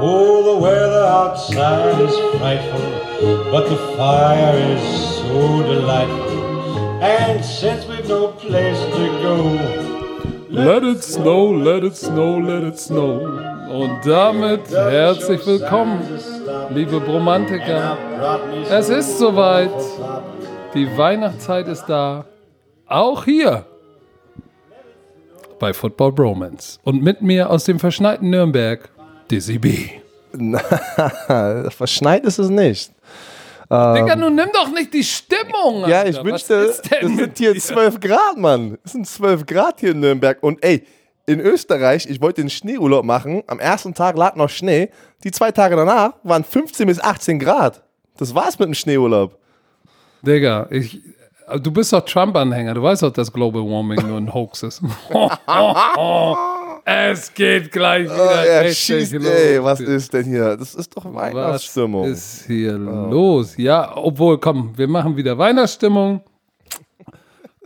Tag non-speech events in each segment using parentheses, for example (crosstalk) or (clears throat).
Oh, the weather outside is frightful, but the fire is so delightful. And since we've no place to go, Let it snow, let it snow, let it snow. Und damit herzlich willkommen, liebe Bromantiker. Es ist soweit. Die Weihnachtszeit ist da. Auch hier bei Football Bromance. Und mit mir aus dem verschneiten Nürnberg, Dizzy B. (laughs) Verschneit ist es nicht. Digga, nun nimm doch nicht die Stimmung. Ja, Alter. ich Was wünschte, es sind hier dir? 12 Grad, Mann. Es sind 12 Grad hier in Nürnberg. Und ey, in Österreich, ich wollte den Schneeurlaub machen. Am ersten Tag lag noch Schnee. Die zwei Tage danach waren 15 bis 18 Grad. Das war's mit dem Schneeurlaub. Digga, ich, du bist doch Trump-Anhänger. Du weißt doch, dass Global Warming nur ein Hoax ist. (laughs) es geht gleich wieder Oh, er schießt, ey, was ist denn hier? Das ist doch Was Weihnachtsstimmung. ist hier los? Ja, obwohl, komm, wir machen wieder Weihnachtsstimmung.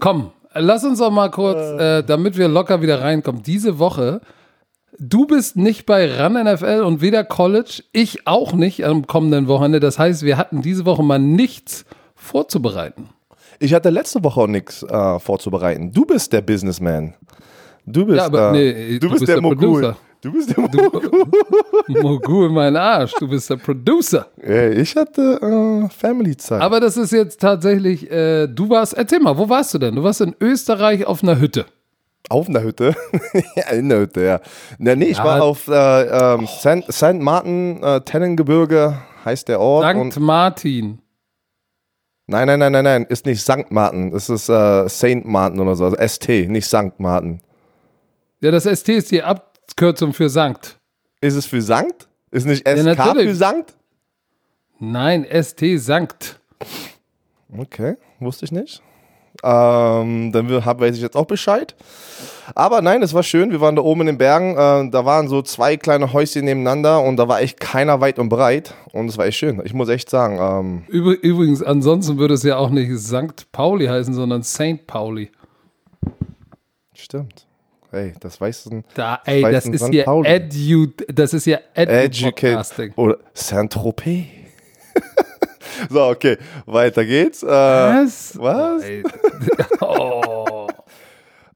Komm, lass uns doch mal kurz, äh, damit wir locker wieder reinkommen. Diese Woche, du bist nicht bei RAN NFL und weder College, ich auch nicht am kommenden Wochenende. Das heißt, wir hatten diese Woche mal nichts vorzubereiten. Ich hatte letzte Woche auch nichts äh, vorzubereiten. Du bist der Businessman. Du bist, Ja, aber äh, nee, du, du bist bist der, der Mogul. Producer. Du bist der Mogul. (laughs) Mogul, mein Arsch, du bist der Producer. Ey, ich hatte äh, Family-Zeit. Aber das ist jetzt tatsächlich, äh, du warst, erzähl mal, wo warst du denn? Du warst in Österreich auf einer Hütte. Auf einer Hütte? (laughs) ja, in der Hütte, ja. Na, nee, ich Ja. war auf äh, ähm, St. St. Martin, äh, Tennengebirge heißt der Ort. Und, Martin. Nein, nein, nein, nein, nein, ist nicht St. Martin, es ist äh, St. Martin oder so, also ST, nicht St. Martin. Ja, das ST ist die Abkürzung für Sankt. Ist es für Sankt? Ist nicht SK natürlich. für Sankt? Nein, ST Sankt. Okay, wusste ich nicht. Ähm, dann hab, weiß ich jetzt auch Bescheid. Aber nein, es war schön. Wir waren da oben in den Bergen. Äh, da waren so zwei kleine Häuschen nebeneinander und da war echt keiner weit und breit. Und es war echt schön. Ich muss echt sagen. Ähm, Übr übrigens, ansonsten würde es ja auch nicht Sankt Pauli heißen, sondern Saint Pauli. stimmt. Hey, das weiß ein Da, ey, das ein ist St. hier Pauli. Edu, das ist ja Educate oder Saint-Tropez. (laughs) so, okay, weiter geht's. Äh, Was? Was? (laughs) Oh.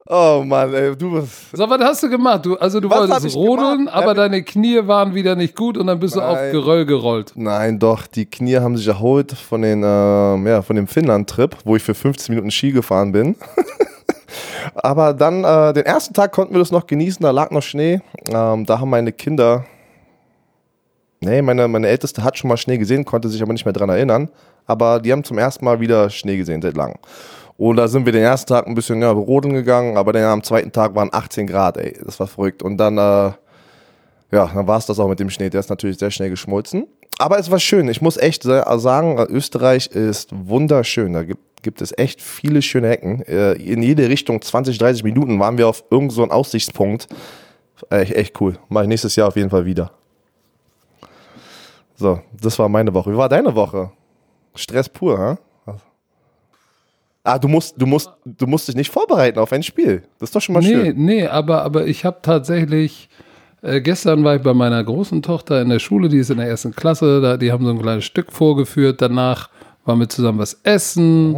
Oh Mann, ey, du bist. So, was hast du gemacht? Du, also du Was wolltest rodeln, gemacht? aber Ja, deine Knie waren wieder nicht gut und dann bist du auf Nein. Geröll gerollt. Nein, doch, die Knie haben sich erholt von, den, ähm, ja, von dem Finnland-Trip, wo ich für 15 Minuten Ski gefahren bin. (laughs) Aber dann, äh, den ersten Tag konnten wir das noch genießen, da lag noch Schnee. Ähm, da haben meine Kinder, nee, meine, meine Älteste hat schon mal Schnee gesehen, konnte sich aber nicht mehr dran erinnern. Aber die haben zum ersten Mal wieder Schnee gesehen, seit langem. Und da sind wir den ersten Tag ein bisschen ja, rodeln gegangen, aber dann am zweiten Tag waren 18 Grad, ey, das war verrückt. Und dann, äh, ja, dann war es das auch mit dem Schnee. Der ist natürlich sehr schnell geschmolzen. Aber es war schön. Ich muss echt sa- sagen, Österreich ist wunderschön. Da gibt, gibt es echt viele schöne Ecken. Äh, In jede Richtung 20, 30 Minuten waren wir auf irgendeinem so Aussichtspunkt. Echt, echt cool. Mache ich nächstes Jahr auf jeden Fall wieder. So, das war meine Woche. Wie war deine Woche? Stress pur, hä? Ah, du musst, du musst, du musst dich nicht vorbereiten auf ein Spiel. Das ist doch schon mal Nee, schön. nee, aber, aber ich habe tatsächlich, äh, gestern war ich bei meiner großen Tochter in der Schule, die ist in der ersten Klasse, da, die haben so ein kleines Stück vorgeführt, danach waren wir zusammen was essen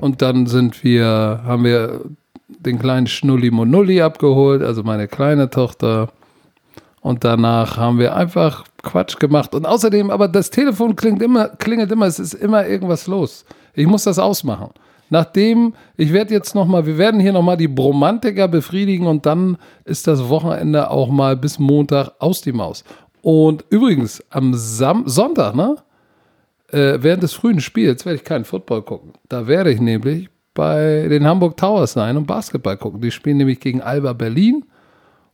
und dann sind wir, haben wir den kleinen Schnulli Monulli abgeholt, also meine kleine Tochter. Und danach haben wir einfach Quatsch gemacht. Und außerdem, aber das Telefon klingt immer, klingelt immer, es ist immer irgendwas los. Ich muss das ausmachen. Nachdem, ich werde jetzt nochmal, wir werden hier nochmal die Bromantiker befriedigen und dann ist das Wochenende auch mal bis Montag aus die Maus. Und übrigens, am Sam Sonntag, ne? Äh, während des frühen Spiels werde ich keinen Football gucken. Da werde ich nämlich bei den Hamburg Towers sein und Basketball gucken. Die spielen nämlich gegen Alba Berlin.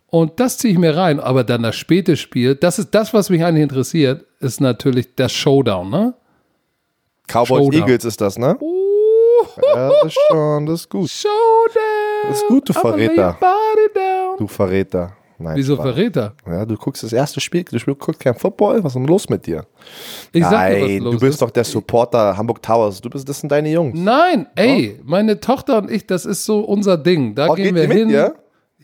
Und das ziehe ich mir rein. Aber dann das späte Spiel, das ist das, was mich eigentlich interessiert, ist natürlich das Showdown, ne? Cowboys Showdown. Eagles ist das, ne? Ja, das ist schon, das ist gut. Showdown! Das ist gut, du Verräter. Du Verräter. Nein, Wieso Spaß. Verräter? Ja, du guckst das erste Spiel, du guckst kein Football, was ist denn los mit dir? Ich sag dir, was Nein, los du bist ist. doch der Supporter Hamburg Towers. Du bist, das sind deine Jungs. Nein, ey, meine Tochter und ich, das ist so unser Ding. Da Oh, gehen wir die mit hin.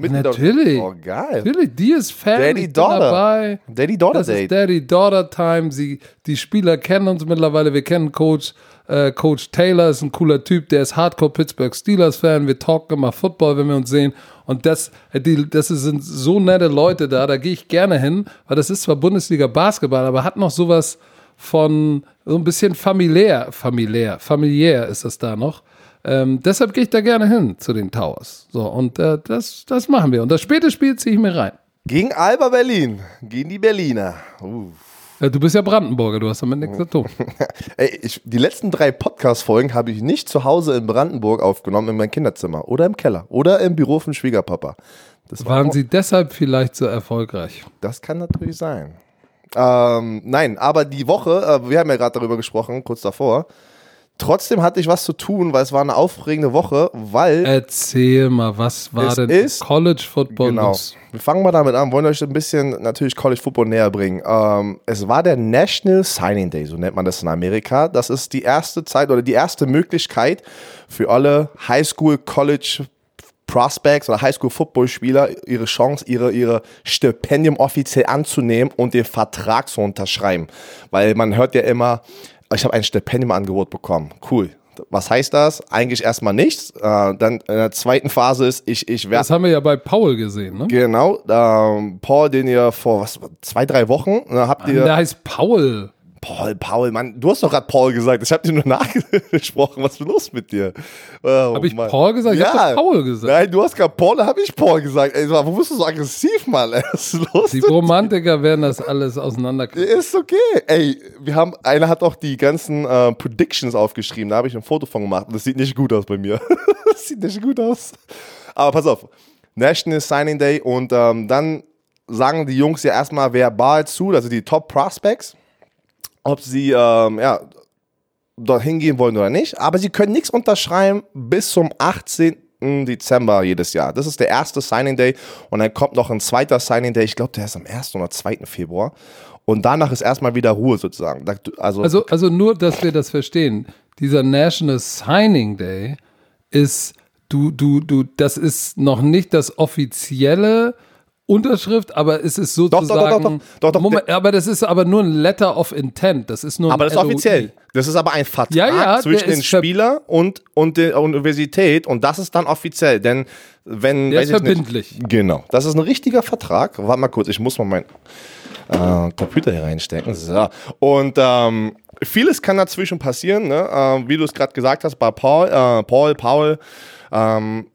Aus- Natürlich. Oh, geil. Natürlich, die ist Fan, Daddy, Daughter. dabei. Daddy-Daughter Das ist Date. Daddy-Daughter-Time. Sie, die Spieler kennen uns mittlerweile. Wir kennen Coach, äh, Coach Taylor, ist ein cooler Typ. Der ist Hardcore Pittsburgh Steelers-Fan. Wir talken immer Football, wenn wir uns sehen. Und das, äh, die, das sind so nette Leute da. Da gehe ich gerne hin, weil das ist zwar Bundesliga-Basketball, aber hat noch sowas von so ein bisschen familiär. Familiär. Familiär ist es da noch. Ähm, deshalb gehe ich da gerne hin zu den Towers. So, und äh, das, das machen wir. Und das späte Spiel ziehe ich mir rein. Gegen Alba Berlin. Gegen die Berliner. Uh. Ja, du bist ja Brandenburger, du hast damit nichts zu tun. (laughs) Ey, ich, die letzten drei Podcast-Folgen habe ich nicht zu Hause in Brandenburg aufgenommen, in meinem Kinderzimmer oder im Keller oder im Büro von Schwiegerpapa. Das war Waren auch- sie deshalb vielleicht so erfolgreich? Das kann natürlich sein. Ähm, nein, aber die Woche, äh, wir haben ja gerade darüber gesprochen, kurz davor. Trotzdem hatte ich was zu tun, weil es war eine aufregende Woche, weil Erzähl mal, was war denn ist- College Football Genau. los? Wir fangen mal damit an, wollen euch ein bisschen natürlich College Football näher bringen. Ähm, es war der National Signing Day, so nennt man das in Amerika. Das ist die erste Zeit oder die erste Möglichkeit für alle Highschool, College Prospects oder Highschool Football Spieler ihre Chance, ihre, ihre Stipendium offiziell anzunehmen und den Vertrag zu unterschreiben. Weil man hört ja immer, ich habe ein Stipendiumangebot bekommen. Cool. Was heißt das? Eigentlich erstmal nichts. Äh, dann in der zweiten Phase ist, ich, ich werde Das haben wir ja bei Paul gesehen, ne? Genau, ähm, Paul, den ihr vor was, zwei, drei Wochen äh, habt ihr. Der heißt Paul. Paul, Paul, Mann, du hast doch gerade Paul gesagt. Ich habe dir nur (laughs) nachgesprochen. Was ist los mit dir? Oh, Hab ich Mann. Paul gesagt? Ich hab doch Paul gesagt. Nein, du hast gerade Paul, da habe ich Paul gesagt. Ey, wo bist du so aggressiv, Mann? (laughs) Was ist los? Die? Romantiker werden das alles auseinanderkriegen. Ist okay. Ey, wir haben, einer hat auch die ganzen äh, Predictions aufgeschrieben. Da habe ich ein Foto von gemacht. Das sieht nicht gut aus bei mir. (laughs) das sieht nicht gut aus. Aber pass auf. National Signing Day. Und ähm, dann sagen die Jungs ja erstmal verbal zu, also die Top Prospects, ob sie ähm, ja, dorthin gehen wollen oder nicht. Aber sie können nichts unterschreiben bis zum 18. Dezember jedes Jahr. Das ist der erste Signing Day und dann kommt noch ein zweiter Signing Day. Ich glaube, der ist am 1. oder 2. Februar. Und danach ist erstmal wieder Ruhe sozusagen. Also, Also, also nur, dass wir das verstehen. Dieser National Signing Day ist, du, du, du, das ist noch nicht das offizielle Unterschrift, aber es ist doch, doch, sozusagen. doch, doch, doch, Moment, aber das ist aber nur ein Letter of Intent. Das ist nur ein aber das ist offiziell. Das ist aber ein Vertrag Ja, ja, zwischen ver- Spieler und, und der Universität und das ist dann offiziell. Denn wenn. Der ist ich nicht- verbindlich. Genau. Das ist ein richtiger Vertrag. Warte mal kurz, ich muss mal meinen äh, Computer hier reinstecken. So. Und ähm, vieles kann dazwischen passieren, ne? ähm, wie du es gerade gesagt hast, bei Paul, äh, Paul, Paul, ähm,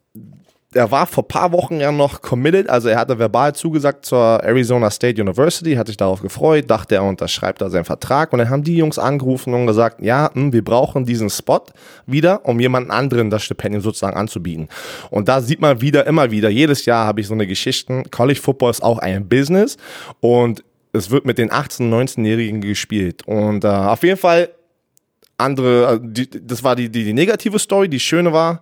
er war vor paar Wochen ja noch committed, also er hatte verbal zugesagt zur Arizona State University, hat sich darauf gefreut, dachte er unterschreibt da seinen Vertrag. Und dann haben die Jungs angerufen und gesagt, ja, hm, wir brauchen diesen Spot wieder, um jemanden anderen das Stipendium sozusagen anzubieten. Und da sieht man wieder, immer wieder, jedes Jahr habe ich so eine Geschichte, College Football ist auch ein Business und es wird mit den 18-, 19-Jährigen gespielt. Und äh, auf jeden Fall andere, äh, die, das war die, die, die negative Story, die schöne war,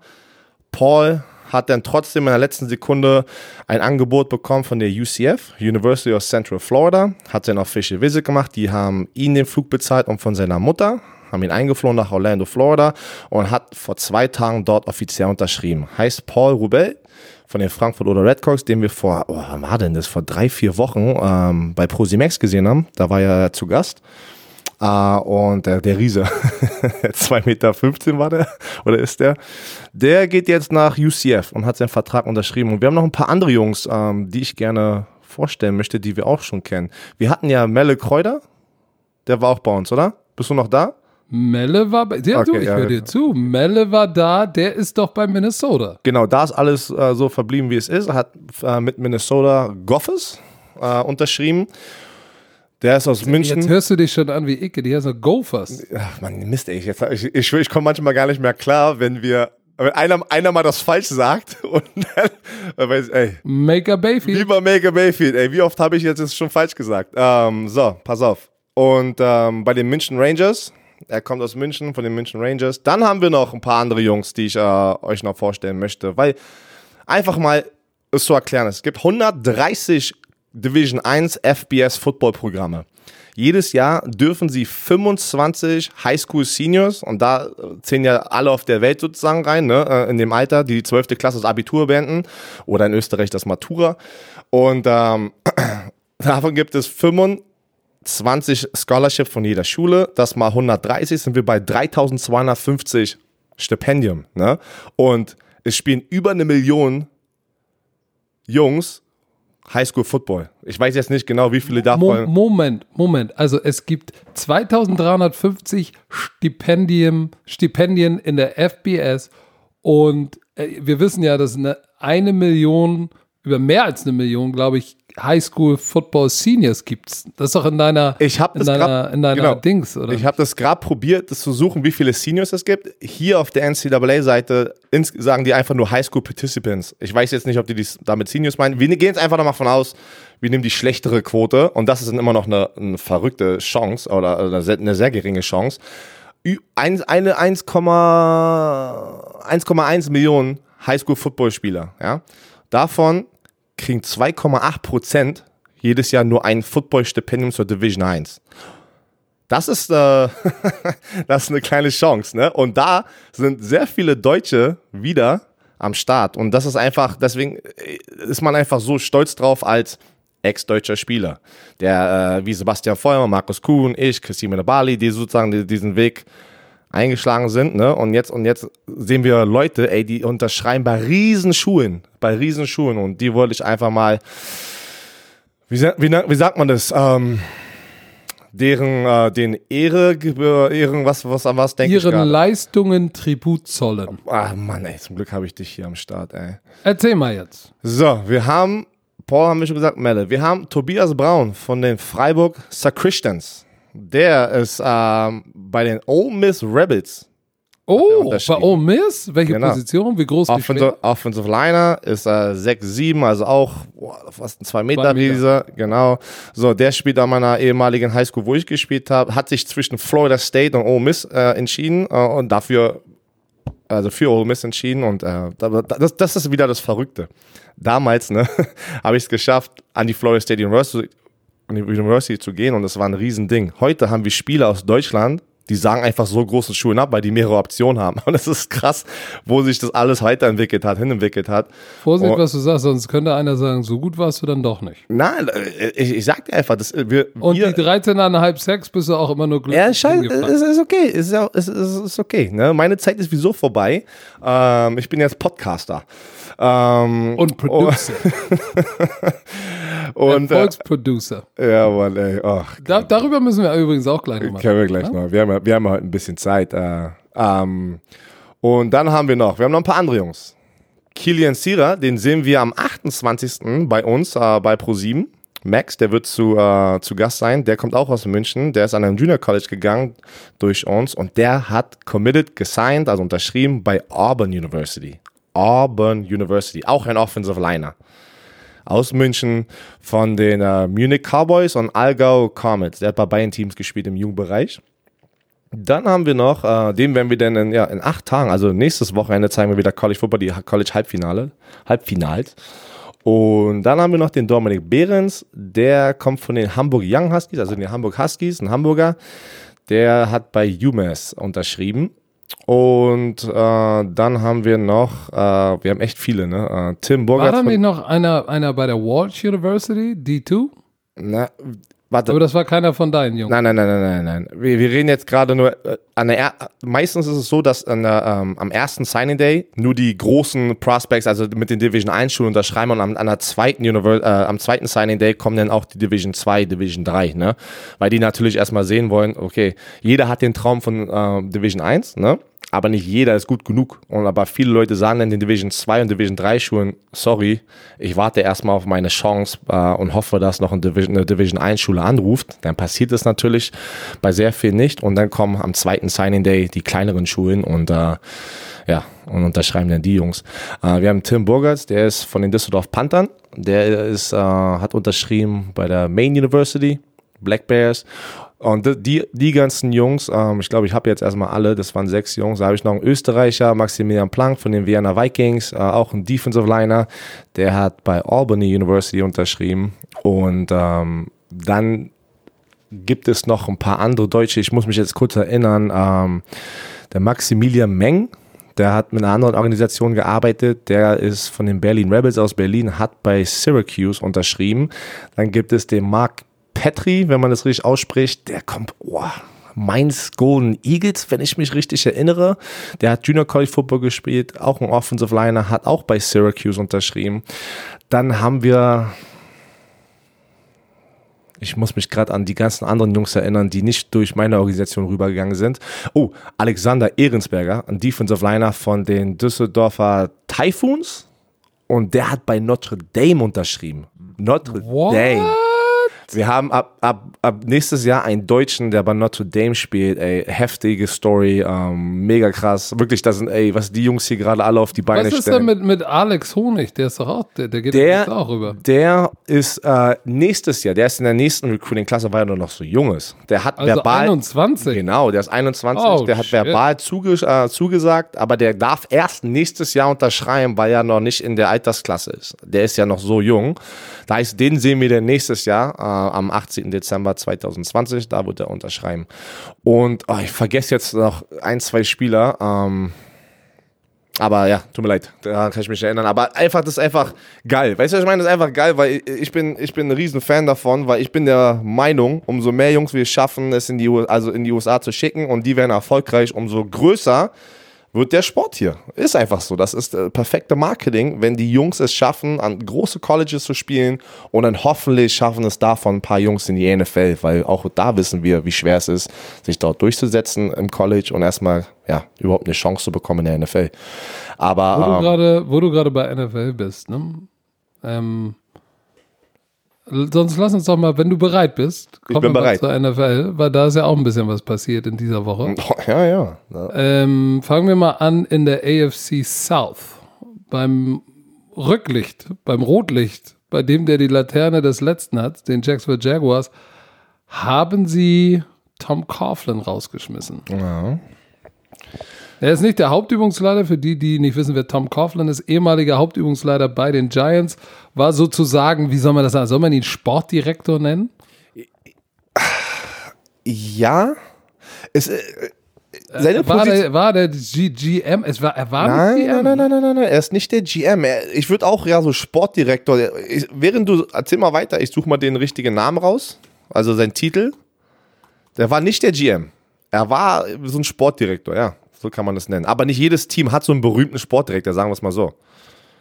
Paul hat dann trotzdem in der letzten Sekunde ein Angebot bekommen von der UCF, University of Central Florida, hat dann Official Visit gemacht, die haben ihn den Flug bezahlt und von seiner Mutter, haben ihn eingeflogen nach Orlando, Florida und hat vor zwei Tagen dort offiziell unterschrieben. Heißt Paul Rubel von den Frankfurt oder Redcox, den wir vor, oh, wann war denn das, vor drei, vier Wochen ähm, bei Prosimax gesehen haben, da war er zu Gast. Ah, und der, der Riese, (laughs) 2,15 Meter war der, oder ist der, der geht jetzt nach UCF und hat seinen Vertrag unterschrieben. Und wir haben noch ein paar andere Jungs, ähm, die ich gerne vorstellen möchte, die wir auch schon kennen. Wir hatten ja Melle Kräuter, der war auch bei uns, oder? Bist du noch da? Melle war bei. Ja, du, Okay, ich ja, höre dir zu. Melle war da, der ist doch bei Minnesota. Genau, da ist alles äh, so verblieben, wie es ist. Er hat äh, mit Minnesota Goffes äh, unterschrieben. Der ist aus München. Jetzt hörst du dich schon an wie Icke, die heißt noch Gophers. Ach man, Mist, ey. Jetzt, ich ich, ich komme manchmal gar nicht mehr klar, wenn wir, wenn einer, einer mal das falsch sagt (laughs) und dann, weiß, ey, Maker Bayfield. lieber Mega Mayfield, ey, wie oft habe ich jetzt das schon falsch gesagt? Ähm, so, pass auf. Und ähm, bei den München Rangers, er kommt aus München, von den München Rangers. Dann haben wir noch ein paar andere Jungs, die ich äh, euch noch vorstellen möchte, weil einfach mal es zu erklären ist. Es gibt 130 Division 1 FBS Football Programme. Jedes Jahr dürfen sie 25 Highschool Seniors, und da zählen ja alle auf der Welt sozusagen rein, ne, äh, in dem Alter, die die 12. Klasse das Abitur beenden oder in Österreich das Matura. Und ähm, (clears throat) davon gibt es 25 Scholarship von jeder Schule. Das mal 130 sind wir bei 3250 Stipendium. Ne? Und es spielen über eine Million Jungs Highschool Football. Ich weiß jetzt nicht genau, wie viele davon. Mo Moment, Moment. Also es gibt 2350 Stipendien, Stipendien in der FBS und äh, wir wissen ja, dass eine, eine Million, über mehr als eine Million, glaube ich, Highschool Football Seniors gibt's. Das ist doch in deiner, ich hab in das deiner, grad, in deiner genau. Dings, oder? Ich habe das gerade probiert, das zu suchen, wie viele Seniors es gibt. Hier auf der NCAA-Seite sagen die einfach nur Highschool Participants. Ich weiß jetzt nicht, ob die dies damit Seniors meinen. Wir gehen jetzt einfach davon aus, wir nehmen die schlechtere Quote und das ist dann immer noch eine, eine verrückte Chance oder eine sehr, eine sehr geringe Chance. Ü- ein- Eine 1,1 Millionen Highschool-Football-Spieler. Ja? Davon kriegen 2,8 Prozent jedes Jahr nur ein Football-Stipendium zur Division 1. Das ist, äh, (laughs) das ist eine kleine Chance, ne? Und da sind sehr viele Deutsche wieder am Start. Und das ist einfach, deswegen äh, ist man einfach so stolz drauf als ex-deutscher Spieler. Der, äh, wie Sebastian Feuer, Markus Kuhn, ich, Christine Bali, die sozusagen die, diesen Weg eingeschlagen sind, ne? Und jetzt, und jetzt sehen wir Leute, ey, die unterschreiben bei Riesenschulen, bei Riesenschulen. Und die wollte ich einfach mal, wie, wie, wie sagt man das? Ähm, deren, äh, den Ehre, Ehren, was, was, an was denke ich Ihren? Leistungen Tribut zollen. Ah, Mann, ey, zum Glück habe ich dich hier am Start, ey. Erzähl mal jetzt. So, wir haben, Paul haben wir schon gesagt, Melle, wir haben Tobias Braun von den Freiburg Sacristans. Der ist ähm, bei den Ole Miss Rebels. Oh, bei. Ole Miss? Welche Genau. Position? Wie groß? Offensive, Offensive Liner ist äh, 6'7, also auch boah, fast ein 2 Meter Zwei Meter. Riese, genau. So, der spielt an meiner ehemaligen Highschool, wo ich gespielt habe, hat sich zwischen Florida State und Ole Miss äh, entschieden äh, und dafür, also für Ole Miss entschieden und äh, da- das, das ist wieder das Verrückte. Damals, ne, (laughs) habe ich es geschafft, an die Florida State University, University zu gehen und das war ein Riesending. Heute haben wir Spieler aus Deutschland, die sagen einfach so große Schulen ab, weil die mehrere Optionen haben. (laughs) Und das ist krass, wo sich das alles weiterentwickelt hat, hinentwickelt hat. Vorsicht, Oh. was du sagst, sonst könnte einer sagen, so gut warst du dann doch nicht. Nein, äh, ich, ich sag dir einfach, das, wir, Und wir, die 13,5 Sex bist du auch immer nur glücklich. ja, scheiße, es ist okay, es ist, es ist, es ist okay. Ne? Meine Zeit ist wieso vorbei. Ähm, ich bin jetzt Podcaster. Ähm, Und Producer. (laughs) und äh, Erfolgsproducer. ja, Mann, ey, ach, Da, darüber müssen wir übrigens auch gleich nochmal. Können wir gleich noch. Wir haben, ja- wir haben heute ein bisschen Zeit. Äh, ähm, und dann haben wir noch, wir haben noch ein paar andere Jungs. Kilian Sira, den sehen wir am 28. bei uns, äh, bei Pro7. Max, der wird zu, äh, zu Gast sein. Der kommt auch aus München. Der ist an einem Junior College gegangen durch uns und der hat committed, gesigned, also unterschrieben bei Auburn University. Auburn University, auch ein Offensive Liner aus München von den äh, Munich Cowboys und Allgäu Comets. Der hat bei beiden Teams gespielt im Jugendbereich. Dann haben wir noch, äh, den werden wir dann in, ja, in acht Tagen, also nächstes Wochenende zeigen wir wieder College Football, die College Halbfinale, Halbfinals. Und dann haben wir noch den Dominik Behrens, der kommt von den Hamburg Young Huskies, also den Hamburg Huskies, ein Hamburger. Der hat bei UMass unterschrieben. Und äh, dann haben wir noch, äh, wir haben echt viele, ne? Äh, Tim War Burgert. da nicht noch einer, einer bei der Walsh University, D2? Na, warte. Aber das war keiner von deinen Jungs. Nein, nein, nein, nein, nein, nein. Wir, wir reden jetzt gerade nur äh, an der er meistens ist es so, dass an der, ähm, am ersten Signing Day nur die großen Prospects, also mit den Division 1 Schulen unterschreiben und am, an der zweiten Univers äh, am zweiten Signing Day kommen dann auch die Division 2, Division 3, ne? Weil die natürlich erstmal sehen wollen, okay, jeder hat den Traum von äh, Division 1, ne? Aber nicht jeder ist gut genug. Und aber viele Leute sagen dann den Division 2 und Division 3 Schulen, sorry, ich warte erstmal auf meine Chance äh, und hoffe, dass noch eine Division, eine Division 1 Schule anruft. Dann passiert es natürlich bei sehr vielen nicht. Und dann kommen am zweiten Signing Day die kleineren Schulen und äh, ja, und unterschreiben dann die Jungs. Äh, wir haben Tim Burgerts, der ist von den Düsseldorf Panthern. Der ist, äh, hat unterschrieben bei der Main University, Black Bears. Und die, die ganzen Jungs, ähm, ich glaube, ich habe jetzt erstmal alle, das waren sechs Jungs. Da habe ich noch einen Österreicher, Maximilian Planck von den Vienna Vikings, äh, auch ein Defensive Liner. Der hat bei Albany University unterschrieben. Und ähm, dann gibt es noch ein paar andere Deutsche. Ich muss mich jetzt kurz erinnern. Ähm, der Maximilian Meng, der hat mit einer anderen Organisation gearbeitet. Der ist von den Berlin Rebels aus Berlin, hat bei Syracuse unterschrieben. Dann gibt es den Mark Petri, wenn man das richtig ausspricht. Der kommt, oh, Mainz Golden Eagles, wenn ich mich richtig erinnere. Der hat Junior College Football gespielt, auch ein Offensive Liner, hat auch bei Syracuse unterschrieben. Dann haben wir ich muss mich gerade an die ganzen anderen Jungs erinnern, die nicht durch meine Organisation rübergegangen sind. Oh, Alexander Ehrensberger, ein Defensive Liner von den Düsseldorfer Typhoons. Und der hat bei Notre Dame unterschrieben. Notre What? Dame. Wir haben ab, ab, ab nächstes Jahr einen Deutschen, der bei Notre Dame spielt. Ey, heftige Story, ähm, mega krass. Wirklich, das sind, ey, was die Jungs hier gerade alle auf die Beine Was ist stellen. denn mit, mit Alex Honig? Der ist doch auch, der, der geht Der, auch rüber. der ist äh, nächstes Jahr, der ist in der nächsten Recruiting-Klasse, weil er nur noch so jung ist. Der hat Also verbal. 21. Genau, der ist 21, Oh, der hat shit. verbal zuge äh, zugesagt, aber der darf erst nächstes Jahr unterschreiben, weil er noch nicht in der Altersklasse ist. Der ist ja noch so jung. Da heißt, den sehen wir dann nächstes Jahr, äh, am 18. Dezember 2020, da wird er unterschreiben. Und oh, ich vergesse jetzt noch ein, zwei Spieler. Ähm, aber ja, tut mir leid, daran kann ich mich erinnern. Aber einfach, das ist einfach geil. Weißt du, was ich meine? Das ist einfach geil, weil ich bin, ich bin ein riesen Fan davon, weil ich bin der Meinung, umso mehr Jungs wir schaffen, es in die, also in die USA zu schicken und die werden erfolgreich, umso größer wird der Sport hier. Ist einfach so. Das ist äh, perfekte Marketing, wenn die Jungs es schaffen, an große Colleges zu spielen und dann hoffentlich schaffen es davon ein paar Jungs in die NFL, weil auch da wissen wir, wie schwer es ist, sich dort durchzusetzen im College und erstmal ja, überhaupt eine Chance zu bekommen in der NFL. Wo Aber du ähm, gerade, wo du gerade bei NFL bist, ne? Ähm, sonst lass uns doch mal, wenn du bereit bist, kommen wir mal zur NFL, weil da ist ja auch ein bisschen was passiert in dieser Woche. ja, ja. ja. Ähm, fangen wir mal an in der AFC South. Beim Rücklicht, beim Rotlicht, bei dem, der die Laterne des Letzten hat, den Jacksonville Jaguars, haben sie Tom Coughlin rausgeschmissen. ja. Er ist nicht der Hauptübungsleiter, für die, die nicht wissen, wer Tom Coughlin ist, ehemaliger Hauptübungsleiter bei den Giants, war sozusagen, wie soll man das sagen, soll man ihn Sportdirektor nennen? Ja. Es, äh, seine War Position. der, war der G GM? Es war, er war Nein, nicht GM. nein, nein, nein, nein, nein, nein, er ist nicht der GM. Er, ich würde auch ja so Sportdirektor. Ich, während du, erzähl mal weiter, ich suche mal den richtigen Namen raus. Also sein Titel. Der war nicht der GM. Er war so ein Sportdirektor, ja. So kann man das nennen. Aber nicht jedes Team hat so einen berühmten Sportdirektor, sagen wir es mal so.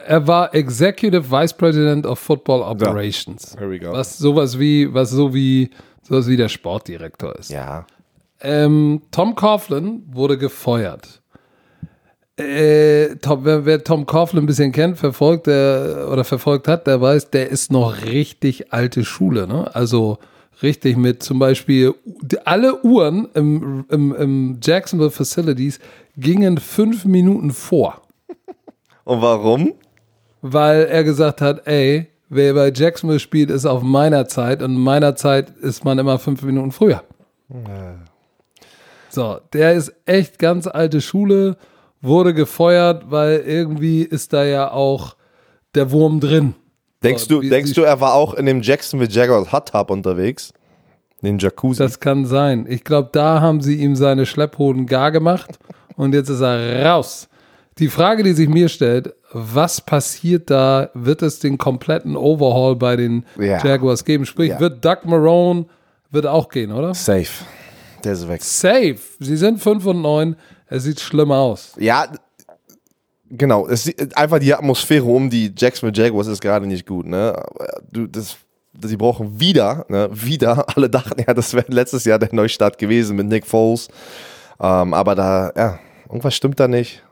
Er war Executive Vice President of Football Operations. There we go. Was sowas wie, was so wie, sowas wie der Sportdirektor ist. Ja. Ähm, Tom Coughlin wurde gefeuert. Äh, Tom, wer, wer Tom Coughlin ein bisschen kennt, verfolgt der, oder verfolgt hat, der weiß, der ist noch richtig alte Schule. Ne? Also richtig mit zum Beispiel alle Uhren im, im, im Jacksonville Facilities gingen fünf Minuten vor, Und warum? weil er gesagt hat, ey, wer bei Jacksonville spielt, ist auf meiner Zeit und in meiner Zeit ist man immer fünf Minuten früher. So, der ist echt ganz alte Schule, wurde gefeuert, weil irgendwie ist da ja auch der Wurm drin. Denkst du, denkst du, er war auch in dem Jacksonville Jaguars Hot Tub unterwegs? Den Jacuzzi. Das kann sein. Ich glaube, da haben sie ihm seine Schlepphoden gar gemacht und jetzt ist er raus. Die Frage, die sich mir stellt, was passiert da? Wird es den kompletten Overhaul bei den Ja. Jaguars geben? Sprich, Ja. wird Doug Marone wird auch gehen, oder? Safe. Der ist weg. Safe. Sie sind 5 und 9. Es sieht schlimm aus. Ja, genau. Es, einfach die Atmosphäre um die Jacksonville Jaguars ist gerade nicht gut. Ne? Du, das, sie brauchen wieder, ne? wieder. (laughs) Alle dachten ja, das wäre letztes Jahr der Neustart gewesen mit Nick Foles. Ähm, aber da, ja, irgendwas stimmt da nicht.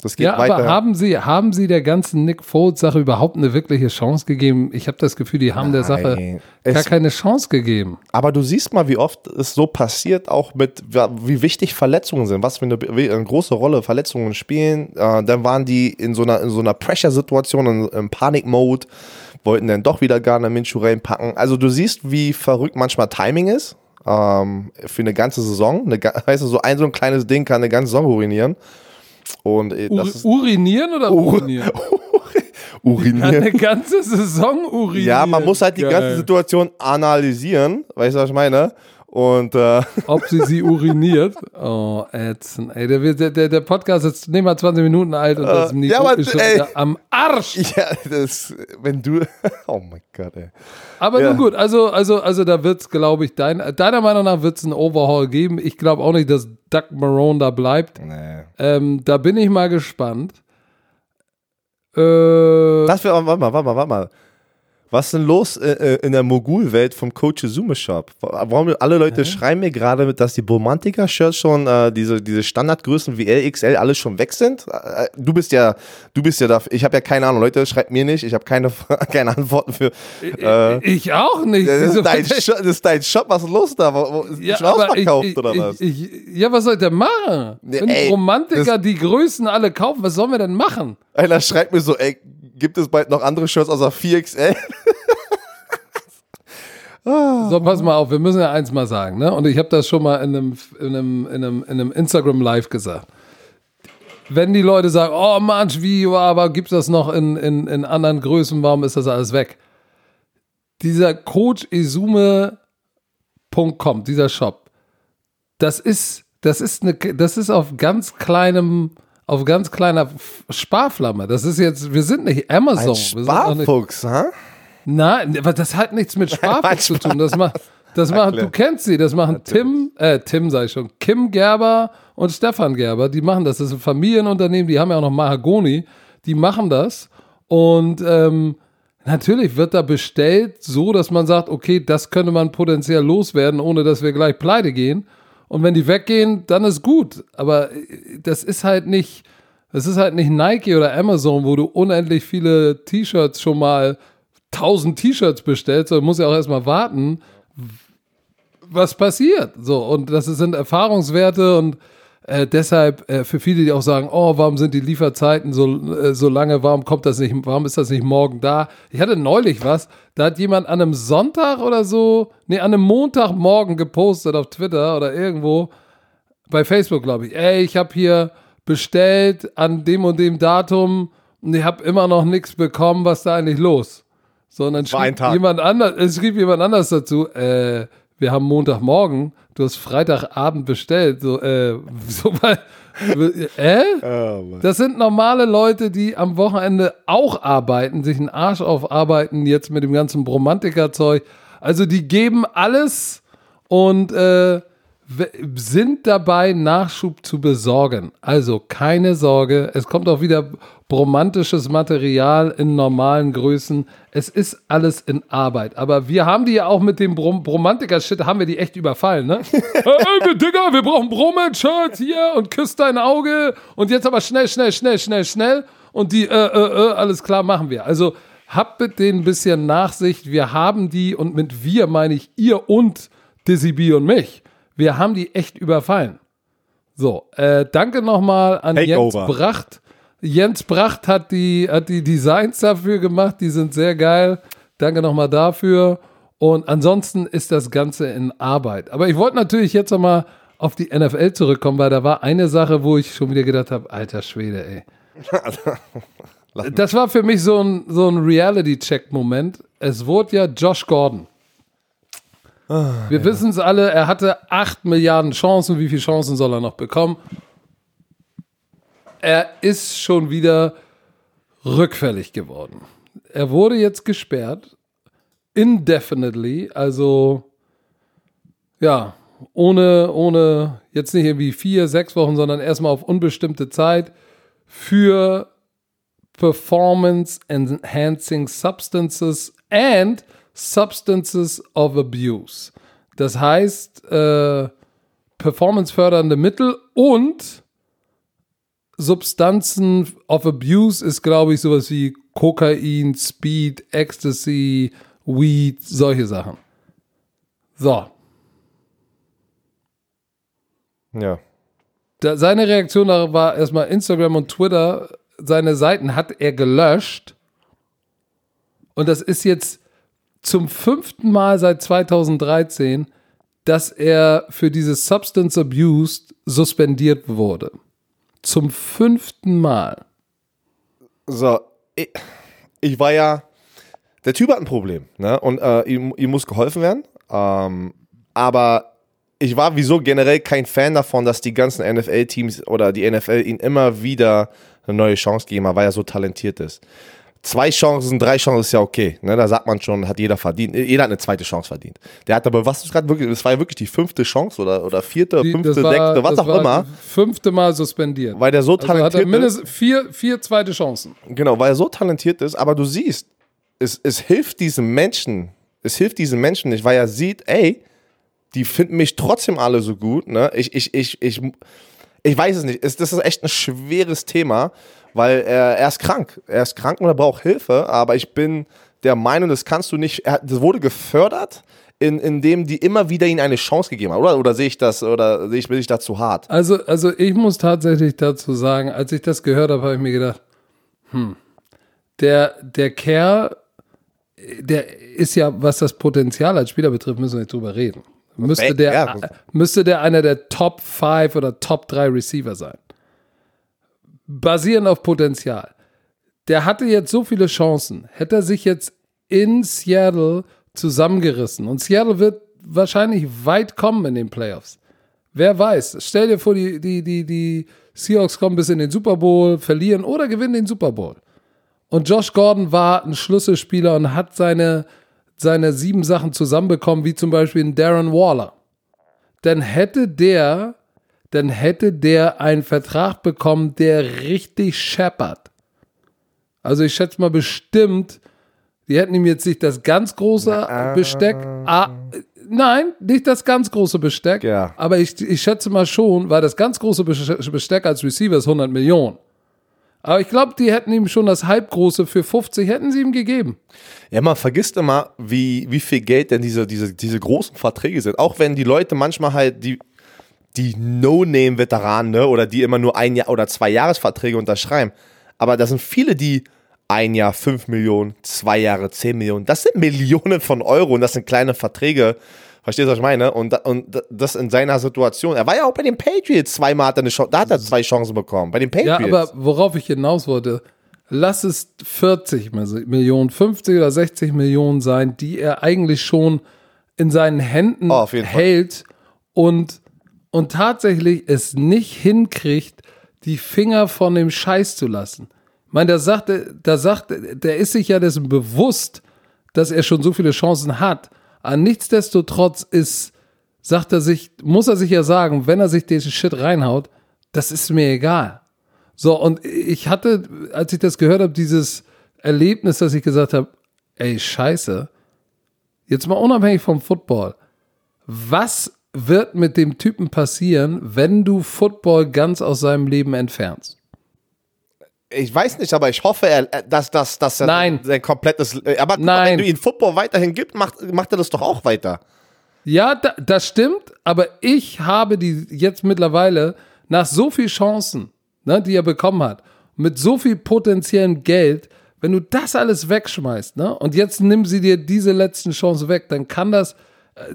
Das geht Ja, weiter. aber haben Sie, haben Sie der ganzen Nick Foles-Sache überhaupt eine wirkliche Chance gegeben? Ich habe das Gefühl, die haben der Sache Nein. gar keine Chance gegeben. Aber du siehst mal, wie oft es so passiert, auch mit, wie wichtig Verletzungen sind, was für eine, eine große Rolle Verletzungen spielen. Äh, dann waren die in so einer, in so einer Pressure-Situation, in, im Panik-Mode, wollten dann doch wieder Garner Minshew reinpacken. Also du siehst, wie verrückt manchmal Timing ist. Ähm, für eine ganze Saison. Eine, (laughs) weißt du, so ein so ein kleines Ding kann eine ganze Saison ruinieren. Und äh, Ur das ist urinieren oder (laughs) urinieren? Kann urinieren. eine ganze Saison urinieren. Ja, man muss halt die Geil. ganze Situation analysieren, weißt du, was ich meine? Und äh, (laughs) Ob sie sie uriniert. Oh, ätzend. Ey, der, der, der, Podcast ist nicht mal 20 Minuten alt und das Niveau ja, aber, ist schon ey. am Arsch. ja, das, wenn du, (laughs) oh mein Gott, ey. Aber Ja. nun gut, also, also, also da wird es, glaube ich, dein, deiner Meinung nach wird es einen Overhaul geben. Ich glaube auch nicht, dass Doug Marone da bleibt. Nee. Ähm, da bin ich mal gespannt. Äh, Das wäre, warte mal, warte mal, warte mal. Was ist denn los äh, äh, in der Mogul-Welt vom Coach Izume Shop? Warum alle Leute schreiben mir gerade, dass die Romantiker-Shirts schon äh, diese, diese Standardgrößen wie LXL alles schon weg sind? Äh, du bist ja, du bist ja da. Ich habe ja keine Ahnung, Leute, schreibt mir nicht. Ich habe keine, (laughs) keine Antworten für. Äh, ich auch nicht. das, ist dein (laughs) Shop, das ist dein Shop, was ist los da? Ist Ja, schon ausverkauft ich, oder ich, was? Ich, ja, was soll ich denn machen? Wenn die ey, Romantiker das- die Größen alle kaufen, was sollen wir denn machen? Einer schreibt mir so, ey, gibt es bald noch andere Shirts außer 4XL? So, pass mal auf, wir müssen ja eins mal sagen, ne? Und ich habe das schon mal in einem, in einem, in einem, in einem Instagram Live gesagt. Wenn die Leute sagen, oh Mensch, wie, aber gibt es das noch in, in, in anderen Größen, warum ist das alles weg? Dieser CoachIzume.com, dieser Shop, das ist, das ist eine, das ist auf ganz kleinem, auf ganz kleiner Sparflamme. Das ist jetzt, wir sind nicht Amazon. Ein Sparfuchs, ha? Nein, aber das hat nichts mit (laughs) Sparfuchs zu tun. Das macht, das machen, du kennst sie, das machen Tim, äh, Tim sag ich schon, Kim Gerber und Stefan Gerber, die machen das. Das ist ein Familienunternehmen, die haben ja auch noch Mahagoni, die machen das. Und ähm, natürlich wird da bestellt, so dass man sagt, okay, das könnte man potenziell loswerden, ohne dass wir gleich pleite gehen. Und wenn die weggehen, dann ist gut. Aber äh, das ist halt nicht, das ist halt nicht Nike oder Amazon, wo du unendlich viele T-Shirts schon mal 1000 T-Shirts bestellst, sondern musst ja auch erstmal warten, was passiert. So, und das sind Erfahrungswerte und äh, deshalb äh, für viele, die auch sagen, oh, warum sind die Lieferzeiten so, äh, so lange, warum kommt das nicht, warum ist das nicht morgen da? Ich hatte neulich was, da hat jemand an einem Sonntag oder so, nee, an einem Montagmorgen gepostet auf Twitter oder irgendwo, bei Facebook, glaube ich, ey, ich habe hier bestellt an dem und dem Datum und ich habe immer noch nichts bekommen, was da eigentlich los? So, und dann schrieb jemand anders, es schrieb jemand anders dazu, äh, wir haben Montagmorgen, du hast Freitagabend bestellt, so, äh, (laughs) so mal, äh? Das sind normale Leute, die am Wochenende auch arbeiten, sich einen Arsch aufarbeiten, jetzt mit dem ganzen Bromantiker-Zeug. Also die geben alles und äh, sind dabei, Nachschub zu besorgen. Also keine Sorge, es kommt auch wieder bromantisches Material in normalen Größen. Es ist alles in Arbeit. Aber wir haben die ja auch mit dem Brom Bromantiker-Shit, haben wir die echt überfallen, ne? hey, (laughs) wir, Digga, wir brauchen Broman-Shirts hier und küss dein Auge und jetzt aber schnell, schnell, schnell, schnell, schnell und die, äh, äh, äh, alles klar, machen wir. Also habt mit denen ein bisschen Nachsicht. Wir haben die und mit wir meine ich ihr und Dizzy B und mich. Wir haben die echt überfallen. So, äh, danke nochmal an Jens Takeover. Bracht. Jens Bracht hat die, hat die Designs dafür gemacht, die sind sehr geil. Danke nochmal dafür. Und ansonsten ist das Ganze in Arbeit. Aber ich wollte natürlich jetzt nochmal auf die NFL zurückkommen, weil da war eine Sache, wo ich schon wieder gedacht habe, alter Schwede, ey. (laughs) Das war für mich so ein, so ein Reality-Check-Moment. Es wurde ja Josh Gordon. Wir wissen es alle, er hatte 8 Milliarden Chancen. Wie viele Chancen soll er noch bekommen? Er ist schon wieder rückfällig geworden. Er wurde jetzt gesperrt. Indefinitely, also ja, ohne, ohne jetzt nicht irgendwie vier, sechs Wochen, sondern erstmal auf unbestimmte Zeit für Performance Enhancing Substances and Substances of Abuse. Das heißt, äh, performancefördernde Mittel und Substanzen of Abuse ist, glaube ich, sowas wie Kokain, Speed, Ecstasy, Weed, solche Sachen. So, Ja. da, seine Reaktion darauf war erstmal Instagram und Twitter, seine Seiten hat er gelöscht. Und das ist jetzt zum fünften Mal seit 2013, dass er für dieses Substance Abuse suspendiert wurde. Zum fünften Mal. So, ich, ich war ja, der Typ hat ein Problem, ne? Und äh, ihm, ihm muss geholfen werden. Ähm, aber ich war wieso generell kein Fan davon, dass die ganzen NFL-Teams oder die NFL ihm immer wieder eine neue Chance geben, weil er so talentiert ist. Zwei Chancen, drei Chancen ist ja okay. Ne? Da sagt man schon, hat jeder verdient. Jeder hat eine zweite Chance verdient. Der hat aber, was ist gerade wirklich, das war ja wirklich die fünfte Chance oder, oder vierte, Die- fünfte, war- sechste, was auch immer. Fünfte Mal suspendiert. Weil der so also hat talentiert er ist. mindestens vier, vier zweite Chancen. Genau, weil er so talentiert ist, aber du siehst, es, es hilft diesem Menschen, es hilft diesem Menschen nicht, weil er sieht, ey, die finden mich trotzdem alle so gut, ne? Ich, ich, ich, ich, ich weiß es nicht. Es, das ist echt ein schweres Thema, weil er, er ist krank. Er ist krank und er braucht Hilfe, aber ich bin der Meinung, das kannst du nicht, er, das wurde gefördert, in, indem die immer wieder ihm eine Chance gegeben haben, oder? Oder sehe ich das, oder sehe ich, bin ich da zu hart? Also, also ich muss tatsächlich dazu sagen, als ich das gehört habe, habe ich mir gedacht, hm, der, der Kerl, der ist ja, was das Potenzial als Spieler betrifft, müssen wir nicht drüber reden. Müsste der, müsste der einer der Top 5 oder Top 3 Receiver sein. Basierend auf Potenzial. Der hatte jetzt so viele Chancen. Hätte er sich jetzt in Seattle zusammengerissen. Und Seattle wird wahrscheinlich weit kommen in den Playoffs. Wer weiß. Stell dir vor, die, die, die, die Seahawks kommen bis in den Super Bowl, verlieren oder gewinnen den Super Bowl. Und Josh Gordon war ein Schlüsselspieler und hat seine, seine sieben Sachen zusammenbekommen, wie zum Beispiel ein Darren Waller. Dann hätte der, dann hätte der einen Vertrag bekommen, der richtig scheppert. Also ich schätze mal bestimmt, die hätten ihm jetzt nicht das ganz große Besteck. Ah, nein, nicht das ganz große Besteck. Ja. Aber ich, ich schätze mal schon, weil das ganz große Bes- Besteck als Receiver ist 100 Millionen. Aber ich glaube, die hätten ihm schon das halbgroße für 50 hätten sie ihm gegeben. Ja, man vergisst immer, wie, wie viel Geld denn diese, diese, diese großen Verträge sind. Auch wenn die Leute manchmal halt die, die No-Name-Veteranen ne, oder die immer nur ein Jahr oder zwei Jahresverträge unterschreiben. Aber da sind viele, die ein Jahr 5 Millionen, zwei Jahre 10 Millionen. Das sind Millionen von Euro und das sind kleine Verträge. Verstehst du, was ich meine? Und, und das in seiner Situation. Er war ja auch bei den Patriots zweimal, hat er eine Chance, da hat er zwei Chancen bekommen. Bei den Ja, Patriots. aber worauf ich hinaus wollte, lass es 40 Millionen, 50 oder 60 Millionen sein, die er eigentlich schon in seinen Händen Oh, hält und, und tatsächlich es nicht hinkriegt, die Finger von dem Scheiß zu lassen. Ich meine, da sagt, da sagt, er- der ist sich ja dessen bewusst, dass er schon so viele Chancen hat. Aber nichtsdestotrotz ist, sagt er sich, muss er sich ja sagen, wenn er sich den Shit reinhaut, das ist mir egal. So, und ich hatte, als ich das gehört habe, dieses Erlebnis, dass ich gesagt habe, ey, scheiße, jetzt mal unabhängig vom Football, was wird mit dem Typen passieren, wenn du Football ganz aus seinem Leben entfernst? Ich weiß nicht, aber ich hoffe, er, dass, dass, dass er Nein. sein komplettes. Aber Nein. wenn du ihn Football weiterhin gibst, macht, macht er das doch auch weiter. Ja, da, das stimmt, aber ich habe die jetzt mittlerweile nach so viel Chancen, ne, die er bekommen hat, mit so viel potenziellem Geld, wenn du das alles wegschmeißt, ne, und jetzt nimm sie dir diese letzten Chancen weg, dann kann das, äh,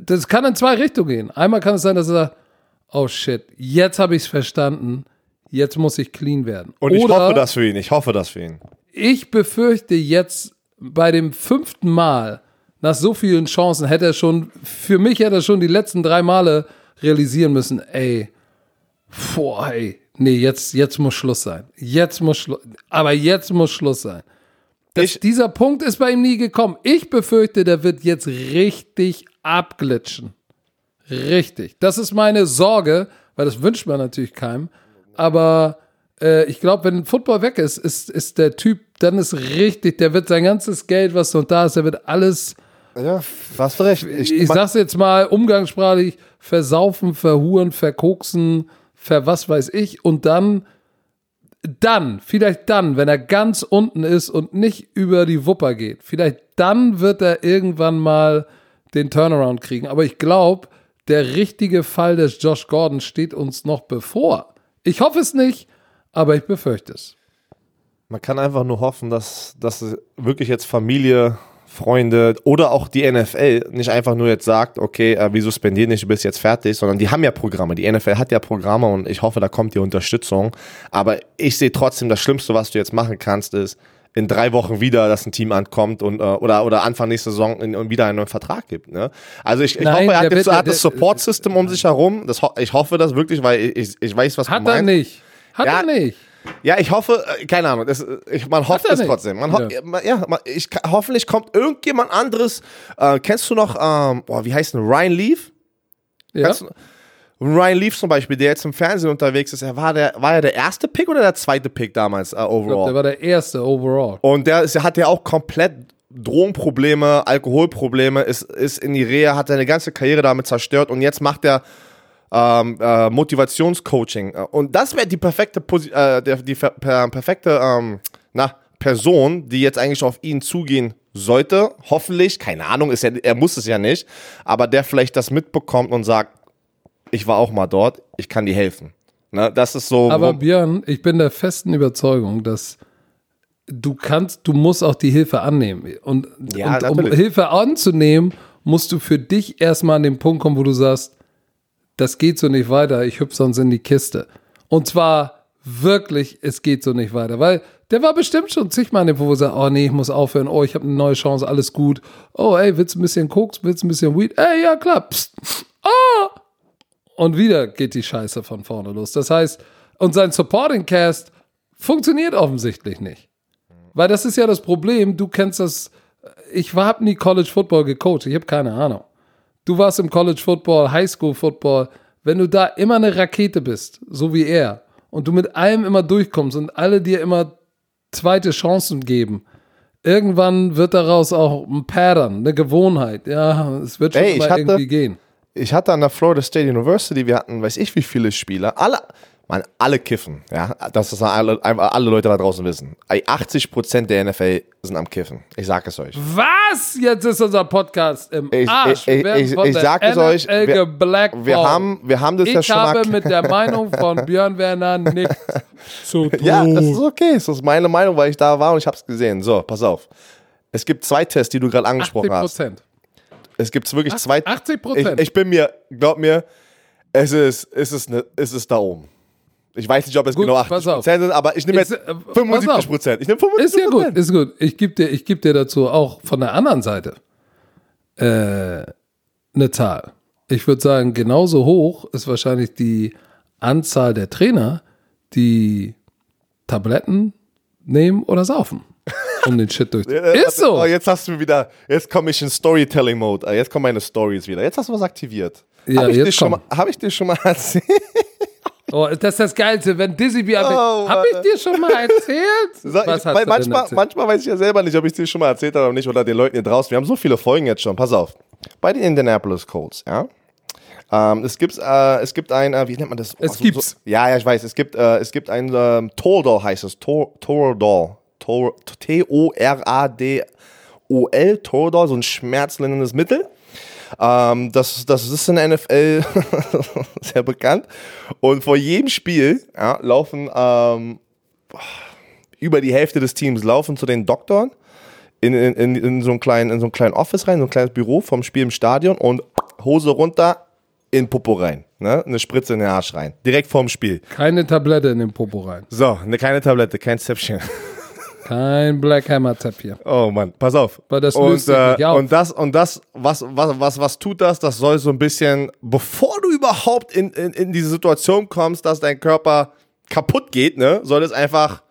das kann in zwei Richtungen gehen. Einmal kann es sein, dass er sagt, oh shit, jetzt habe ich es verstanden, jetzt muss ich clean werden. Und ich Oder hoffe das für ihn. Ich hoffe das für ihn. ich befürchte jetzt bei dem fünften Mal, nach so vielen Chancen, hätte er schon, für mich hätte er schon die letzten drei Male realisieren müssen, ey, boah, ey, nee, jetzt, jetzt muss Schluss sein. Jetzt muss Schluss, aber jetzt muss Schluss sein. Das, dieser Punkt ist bei ihm nie gekommen. Ich befürchte, der wird jetzt richtig abglitschen. Richtig. Das ist meine Sorge, weil das wünscht man natürlich keinem. Aber äh, ich glaube, wenn Football weg ist, ist, ist der Typ, dann ist richtig, der wird sein ganzes Geld, was noch da ist, der wird alles, Ja, hast du recht. ich, Ich, sag's jetzt mal umgangssprachlich, versaufen, verhuren, verkoksen, ver was weiß ich. Und dann, dann, vielleicht dann, wenn er ganz unten ist und nicht über die Wupper geht, vielleicht dann wird er irgendwann mal den Turnaround kriegen. Aber ich glaube, der richtige Fall des Josh Gordon steht uns noch bevor. Ich hoffe es nicht, aber ich befürchte es. man kann einfach nur hoffen, dass, dass wirklich jetzt Familie, Freunde oder auch die NFL nicht einfach nur jetzt sagt, okay, äh, wir suspendieren nicht, du bist jetzt fertig, sondern die haben ja Programme. Die NFL hat ja Programme und ich hoffe, da kommt die Unterstützung. Aber ich sehe trotzdem, das Schlimmste, was du jetzt machen kannst, ist, in drei Wochen wieder, dass ein Team ankommt und äh, oder oder Anfang nächste Saison in, und wieder einen neuen Vertrag gibt. Ne? Also ich, ich Nein, hoffe, er hat, jetzt, er hat das Support-System um sich herum. Das, ich hoffe das wirklich, weil ich, ich weiß, was Hat du er meinst. nicht. Hat Ja, er nicht. Ja, ich hoffe, äh, keine Ahnung, das, ich, man hofft er es trotzdem. Man ho ja, ja man, ich, hoffentlich kommt irgendjemand anderes. Äh, kennst du noch, ähm, boah, wie heißt denn Ryan Leaf? Ja. Kennst du- Ryan Leaf zum Beispiel, der jetzt im Fernsehen unterwegs ist, er war der, war er der erste Pick oder der zweite Pick damals äh, Ich glaub, overall? der war der erste overall. Und der ist, hat ja auch komplett Drogenprobleme, Alkoholprobleme, ist, ist in die Reha, hat seine ganze Karriere damit zerstört und jetzt macht er ähm, äh, Motivationscoaching. Und das wäre die perfekte, Posi äh, die per per perfekte ähm, na, Person, die jetzt eigentlich auf ihn zugehen sollte. Hoffentlich, keine Ahnung, ist ja, er muss es ja nicht, aber der vielleicht das mitbekommt und sagt, ich war auch mal dort, ich kann dir helfen. Ne, das ist so. Aber Björn, ich bin der festen Überzeugung, dass du kannst, du musst auch die Hilfe annehmen. Und, Ja, und um. Hilfe anzunehmen, musst du für dich erstmal an den Punkt kommen, wo du sagst, das geht so nicht weiter, ich hüpf sonst in die Kiste. Und zwar wirklich, es geht so nicht weiter. Weil der war bestimmt schon zigmal an dem Punkt, wo er sagt, oh nee, ich muss aufhören, oh, ich habe eine neue Chance, alles gut. Oh, ey, willst du ein bisschen Koks, willst du ein bisschen Weed? Ey, ja klar. Psst. Oh, und wieder geht die Scheiße von vorne los. Das heißt, und sein Supporting Cast funktioniert offensichtlich nicht. Weil das ist ja das Problem, du kennst das, ich habe nie College Football gecoacht, ich habe keine Ahnung. Du warst im College Football, High School Football, wenn du da immer eine Rakete bist, so wie er, und du mit allem immer durchkommst und alle dir immer zweite Chancen geben, irgendwann wird daraus auch ein Pattern, eine Gewohnheit. Ja, es wird schon Ey, ich mal hatte- irgendwie gehen. Ich hatte an der Florida State University, wir hatten, weiß ich wie viele Spieler, alle, man, alle kiffen, ja, das ist alle, alle Leute da draußen wissen. Ey, 80% der NFL sind am Kiffen. Ich sag es euch. Was? Jetzt ist unser Podcast im Ich- Arsch. ich- ich- ich- ich sag es euch, wir-. Wir haben, wir haben das ja ich schon habe mal. mit der Meinung von (laughs) Björn Werner nichts zu tun. ja, das ist okay. Das ist meine Meinung, weil ich da war und ich hab's gesehen. So, pass auf. Es gibt zwei Tests, die du gerade 80 angesprochen hast. Prozent. Es gibt wirklich zwei. 80%. Ich, ich bin mir, glaub mir, es ist, es ist, ne, es ist da oben. Ich weiß nicht, ob es Gut, genau pass 80 auf. Prozent sind, aber ich nehme jetzt äh, pass 75 auf. Prozent. Ich nehme 75 Ist ja gut, ist gut. Ich gebe dir, ich geb dir dazu auch von der anderen Seite äh, eine Zahl. Ich würde sagen, genauso hoch ist wahrscheinlich die Anzahl der Trainer, die Tabletten nehmen oder saufen, um den Shit durch. Ist so. Oh, jetzt hast du wieder, jetzt komme ich in Storytelling-Mode. Äh, Jetzt kommen meine Stories wieder. Jetzt hast du was aktiviert. Ja, Habe ich, hab ich dir schon mal erzählt? (laughs) Oh, das ist das Geilste, wenn Dizzy Bier. Oh, Hab ich dir schon mal erzählt? (laughs) Was ich, hast weil manchmal, erzählt? manchmal weiß ich ja selber nicht, ob ich es dir schon mal erzählt habe oder nicht, oder den Leuten hier draußen. Wir haben so viele Folgen jetzt schon. Pass auf. Bei den Indianapolis Colts, ja. Ähm, es, gibt, äh, es gibt ein, äh, wie nennt man das? Es so, gibt's. So, ja, ja, ich weiß. Es gibt, äh, es gibt ein ähm, Toradol heißt es. Tor- Toradol. Tor- T-O-R-A-D-O-L. Toradol, so ein schmerzlinderndes Mittel. Ähm, das, das ist in der NFL (laughs) sehr bekannt. Und vor jedem Spiel ja, laufen ähm, über die Hälfte des Teams laufen zu den Doktoren in, in, in, in, so einen kleinen, in so einen kleinen Office rein, so ein kleines Büro vom Spiel im Stadion und Hose runter in Popo rein. Ne? Eine Spritze in den Arsch rein. Direkt vorm Spiel. Keine Tablette in den Popo rein. So, eine keine Tablette, kein Zäpfchen. (laughs) Kein Black Hammer Tap hier. Oh Mann, pass auf. Weil das und, äh, auf. und das, und das, was, was, was, was tut das? Das soll so ein bisschen, bevor du überhaupt in, in, in diese Situation kommst, dass dein Körper kaputt geht, ne, soll es einfach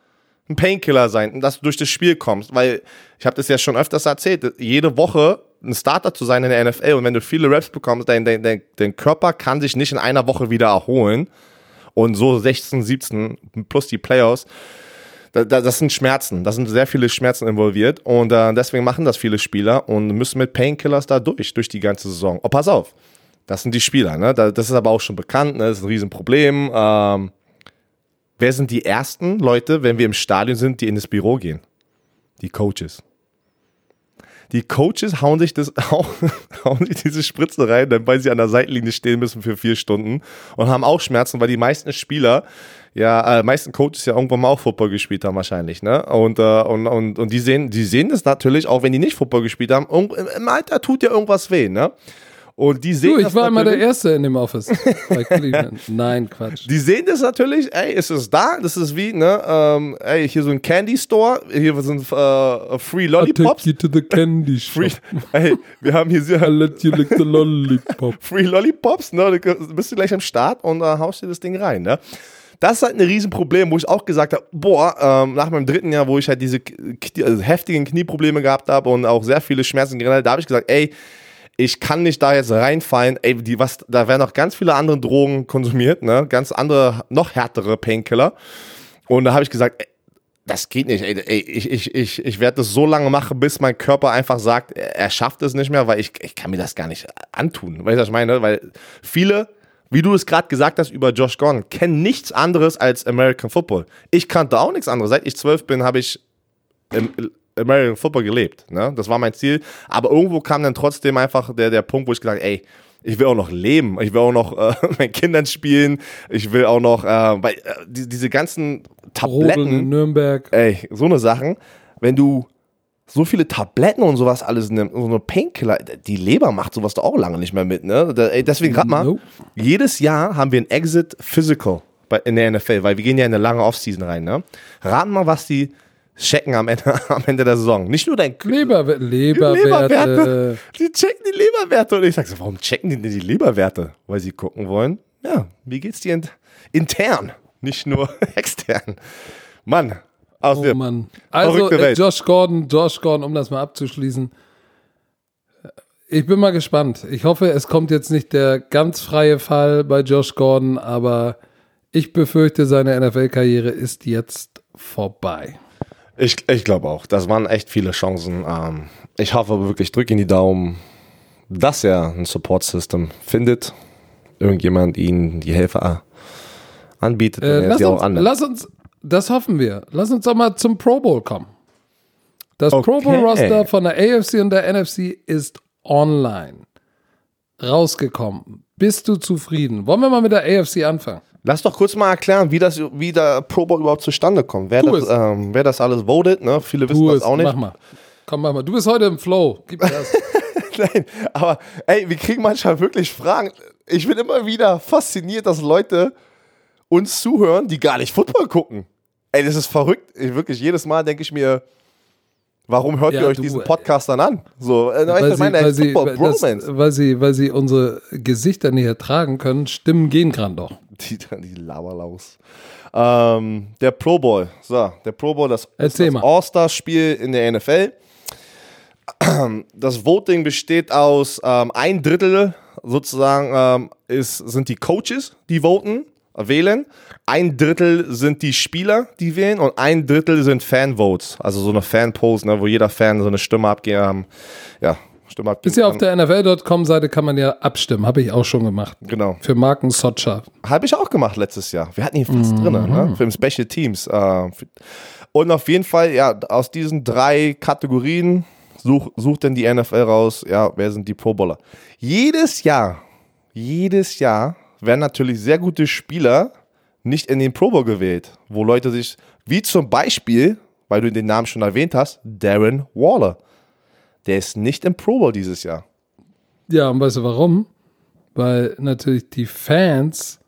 ein Painkiller sein, dass du durch das Spiel kommst. Weil ich habe das ja schon öfters erzählt, jede Woche ein Starter zu sein in der NFL und wenn du viele Reps bekommst, dein, dein, dein, dein Körper kann sich nicht in einer Woche wieder erholen. Und so 16, 17 plus die Playoffs da, da, das sind Schmerzen, da sind sehr viele Schmerzen involviert und äh, deswegen machen das viele Spieler und müssen mit Painkillers da durch, durch die ganze Saison. Oh, pass auf, das sind die Spieler, ne? Da, das ist aber auch schon bekannt, ne? das ist ein Riesenproblem. Ähm, wer sind die ersten Leute, wenn wir im Stadion sind, die in das Büro gehen? Die Coaches. Die Coaches hauen sich das (laughs) hauen sich diese Spritze rein, weil sie an der Seitenlinie stehen müssen für vier Stunden und haben auch Schmerzen, weil die meisten Spieler, ja, äh, meisten Coaches ja irgendwann mal auch Football gespielt haben wahrscheinlich, ne? Und, äh, und, und, und die sehen, die sehen das natürlich, auch wenn die nicht Football gespielt haben, im Alter tut ja irgendwas weh, ne? Und die sehen Du, ich das war immer der Erste in dem Office bei (laughs) Cleveland. Nein, Quatsch. Die sehen das natürlich, ey, es ist da, das ist wie, ne, ähm, ey, hier so ein Candy Store, hier sind äh, Free I Lollipops. take you to the candy (laughs) shop. Free, ey, wir haben hier I sehr let you lick the (laughs) lollipop. Free Lollipops, ne, du bist du gleich am Start und äh, haust dir das Ding rein, ne. Das ist halt ein Riesenproblem, wo ich auch gesagt habe, boah, ähm, nach meinem dritten Jahr, wo ich halt diese Knie, also heftigen Knieprobleme gehabt habe und auch sehr viele Schmerzen generell, da habe ich gesagt, ey, ich kann nicht da jetzt reinfallen, ey, die, was, da werden noch ganz viele andere Drogen konsumiert, ne, ganz andere, noch härtere Painkiller. Und da habe ich gesagt, ey, das geht nicht, ey, ey ich, ich, ich, ich werde das so lange machen, bis mein Körper einfach sagt, er er schafft es nicht mehr, weil ich, ich kann mir das gar nicht antun. Weißt du, was ich meine? Weil viele, wie du es gerade gesagt hast über Josh Gordon, kennen nichts anderes als American Football. Ich kannte auch nichts anderes. Seit ich zwölf bin, habe ich American Football gelebt. Ne? Das war mein Ziel. Aber irgendwo kam dann trotzdem einfach der, der Punkt, wo ich gesagt habe, ey, ich will auch noch leben. Ich will auch noch äh, (laughs) mit meinen Kindern spielen. Ich will auch noch, äh, weil äh, die, diese ganzen Rodeln in Tabletten, Nürnberg. ey, so eine Sachen, wenn du so viele Tabletten und sowas alles nimmst, so eine Painkiller, die Leber macht sowas doch auch lange nicht mehr mit, ne? Deswegen gerade mal, Nope. jedes Jahr haben wir ein Exit Physical in der NFL, weil wir gehen ja in eine lange Offseason rein, ne? Raten mal, was die checken am Ende, (laughs) am Ende der Saison. Nicht nur dein Leber, Leberwerte. Leberwerte. Die checken die Leberwerte. Und ich sag so, warum checken die denn die Leberwerte? Weil sie gucken wollen, ja, wie geht's dir int intern, nicht nur (laughs) extern. Mann, aus Oh. Mann. Also äh. Josh Gordon, Josh Gordon, um das mal abzuschließen. Ich bin mal gespannt. Ich hoffe, es kommt jetzt nicht der ganz freie Fall bei Josh Gordon, aber ich befürchte, seine NFL-Karriere ist jetzt vorbei. Ich, ich glaube auch, das waren echt viele Chancen. Ähm, ich hoffe wirklich, drück in die Daumen, dass er ein Support-System findet. Irgendjemand ihnen die Hilfe anbietet, Äh, lass, sie auch uns, lass uns, das hoffen wir. Lass uns doch mal zum Pro Bowl kommen. Das Okay. Pro Bowl-Roster von der AFC und der NFC ist online rausgekommen. Bist du zufrieden? Wollen wir mal mit der AFC anfangen? Lass doch kurz mal erklären, wie, das, wie der Pro Bowl überhaupt zustande kommt. Wer, das, ähm, wer das alles votet, ne? viele wissen das auch nicht. Mach mal. Komm, mach mal. Du bist heute im Flow. Gib das. (laughs) Nein, aber ey, wir kriegen manchmal wirklich Fragen. Ich bin immer wieder fasziniert, dass Leute uns zuhören, die gar nicht Football gucken. Ey, das ist verrückt. Ich, wirklich, jedes Mal denke ich mir, warum hört Ja, ihr euch du, diesen ey. Podcast dann an? So, äh, meine, weil, sie, Football weil, das, Bromance. weil, sie, weil sie unsere Gesichter nicht ertragen können, Stimmen gehen gerade doch. Die, die Laberlaus. Ähm, der Pro Bowl. So, der Pro Bowl, das, das. All-Star-Spiel in der NFL. Das Voting besteht aus ähm, ein Drittel sozusagen ähm, ist, sind die Coaches, die voten, äh, wählen. Ein Drittel sind die Spieler, die wählen und ein Drittel sind Fanvotes. Also so eine Fanpost, ne, wo jeder Fan so eine Stimme abgeben, ähm, ja, Stimme abgeben Ist ja auf der NFL.com-Seite kann man ja abstimmen. Habe ich auch schon gemacht. Genau. Für Marken Socha. Habe ich auch gemacht letztes Jahr. Wir hatten ihn fast Mhm. drin, ne? Für den Special Teams. Äh, und auf jeden Fall, ja, aus diesen drei Kategorien such, sucht dann die NFL raus, ja, wer sind die Pro Bowler. Jedes Jahr, jedes Jahr werden natürlich sehr gute Spieler nicht in den Pro Bowl gewählt, wo Leute sich, wie zum Beispiel, weil du den Namen schon erwähnt hast, Darren Waller. Der ist nicht im Pro Bowl dieses Jahr. Ja, und weißt du warum? Weil natürlich die Fans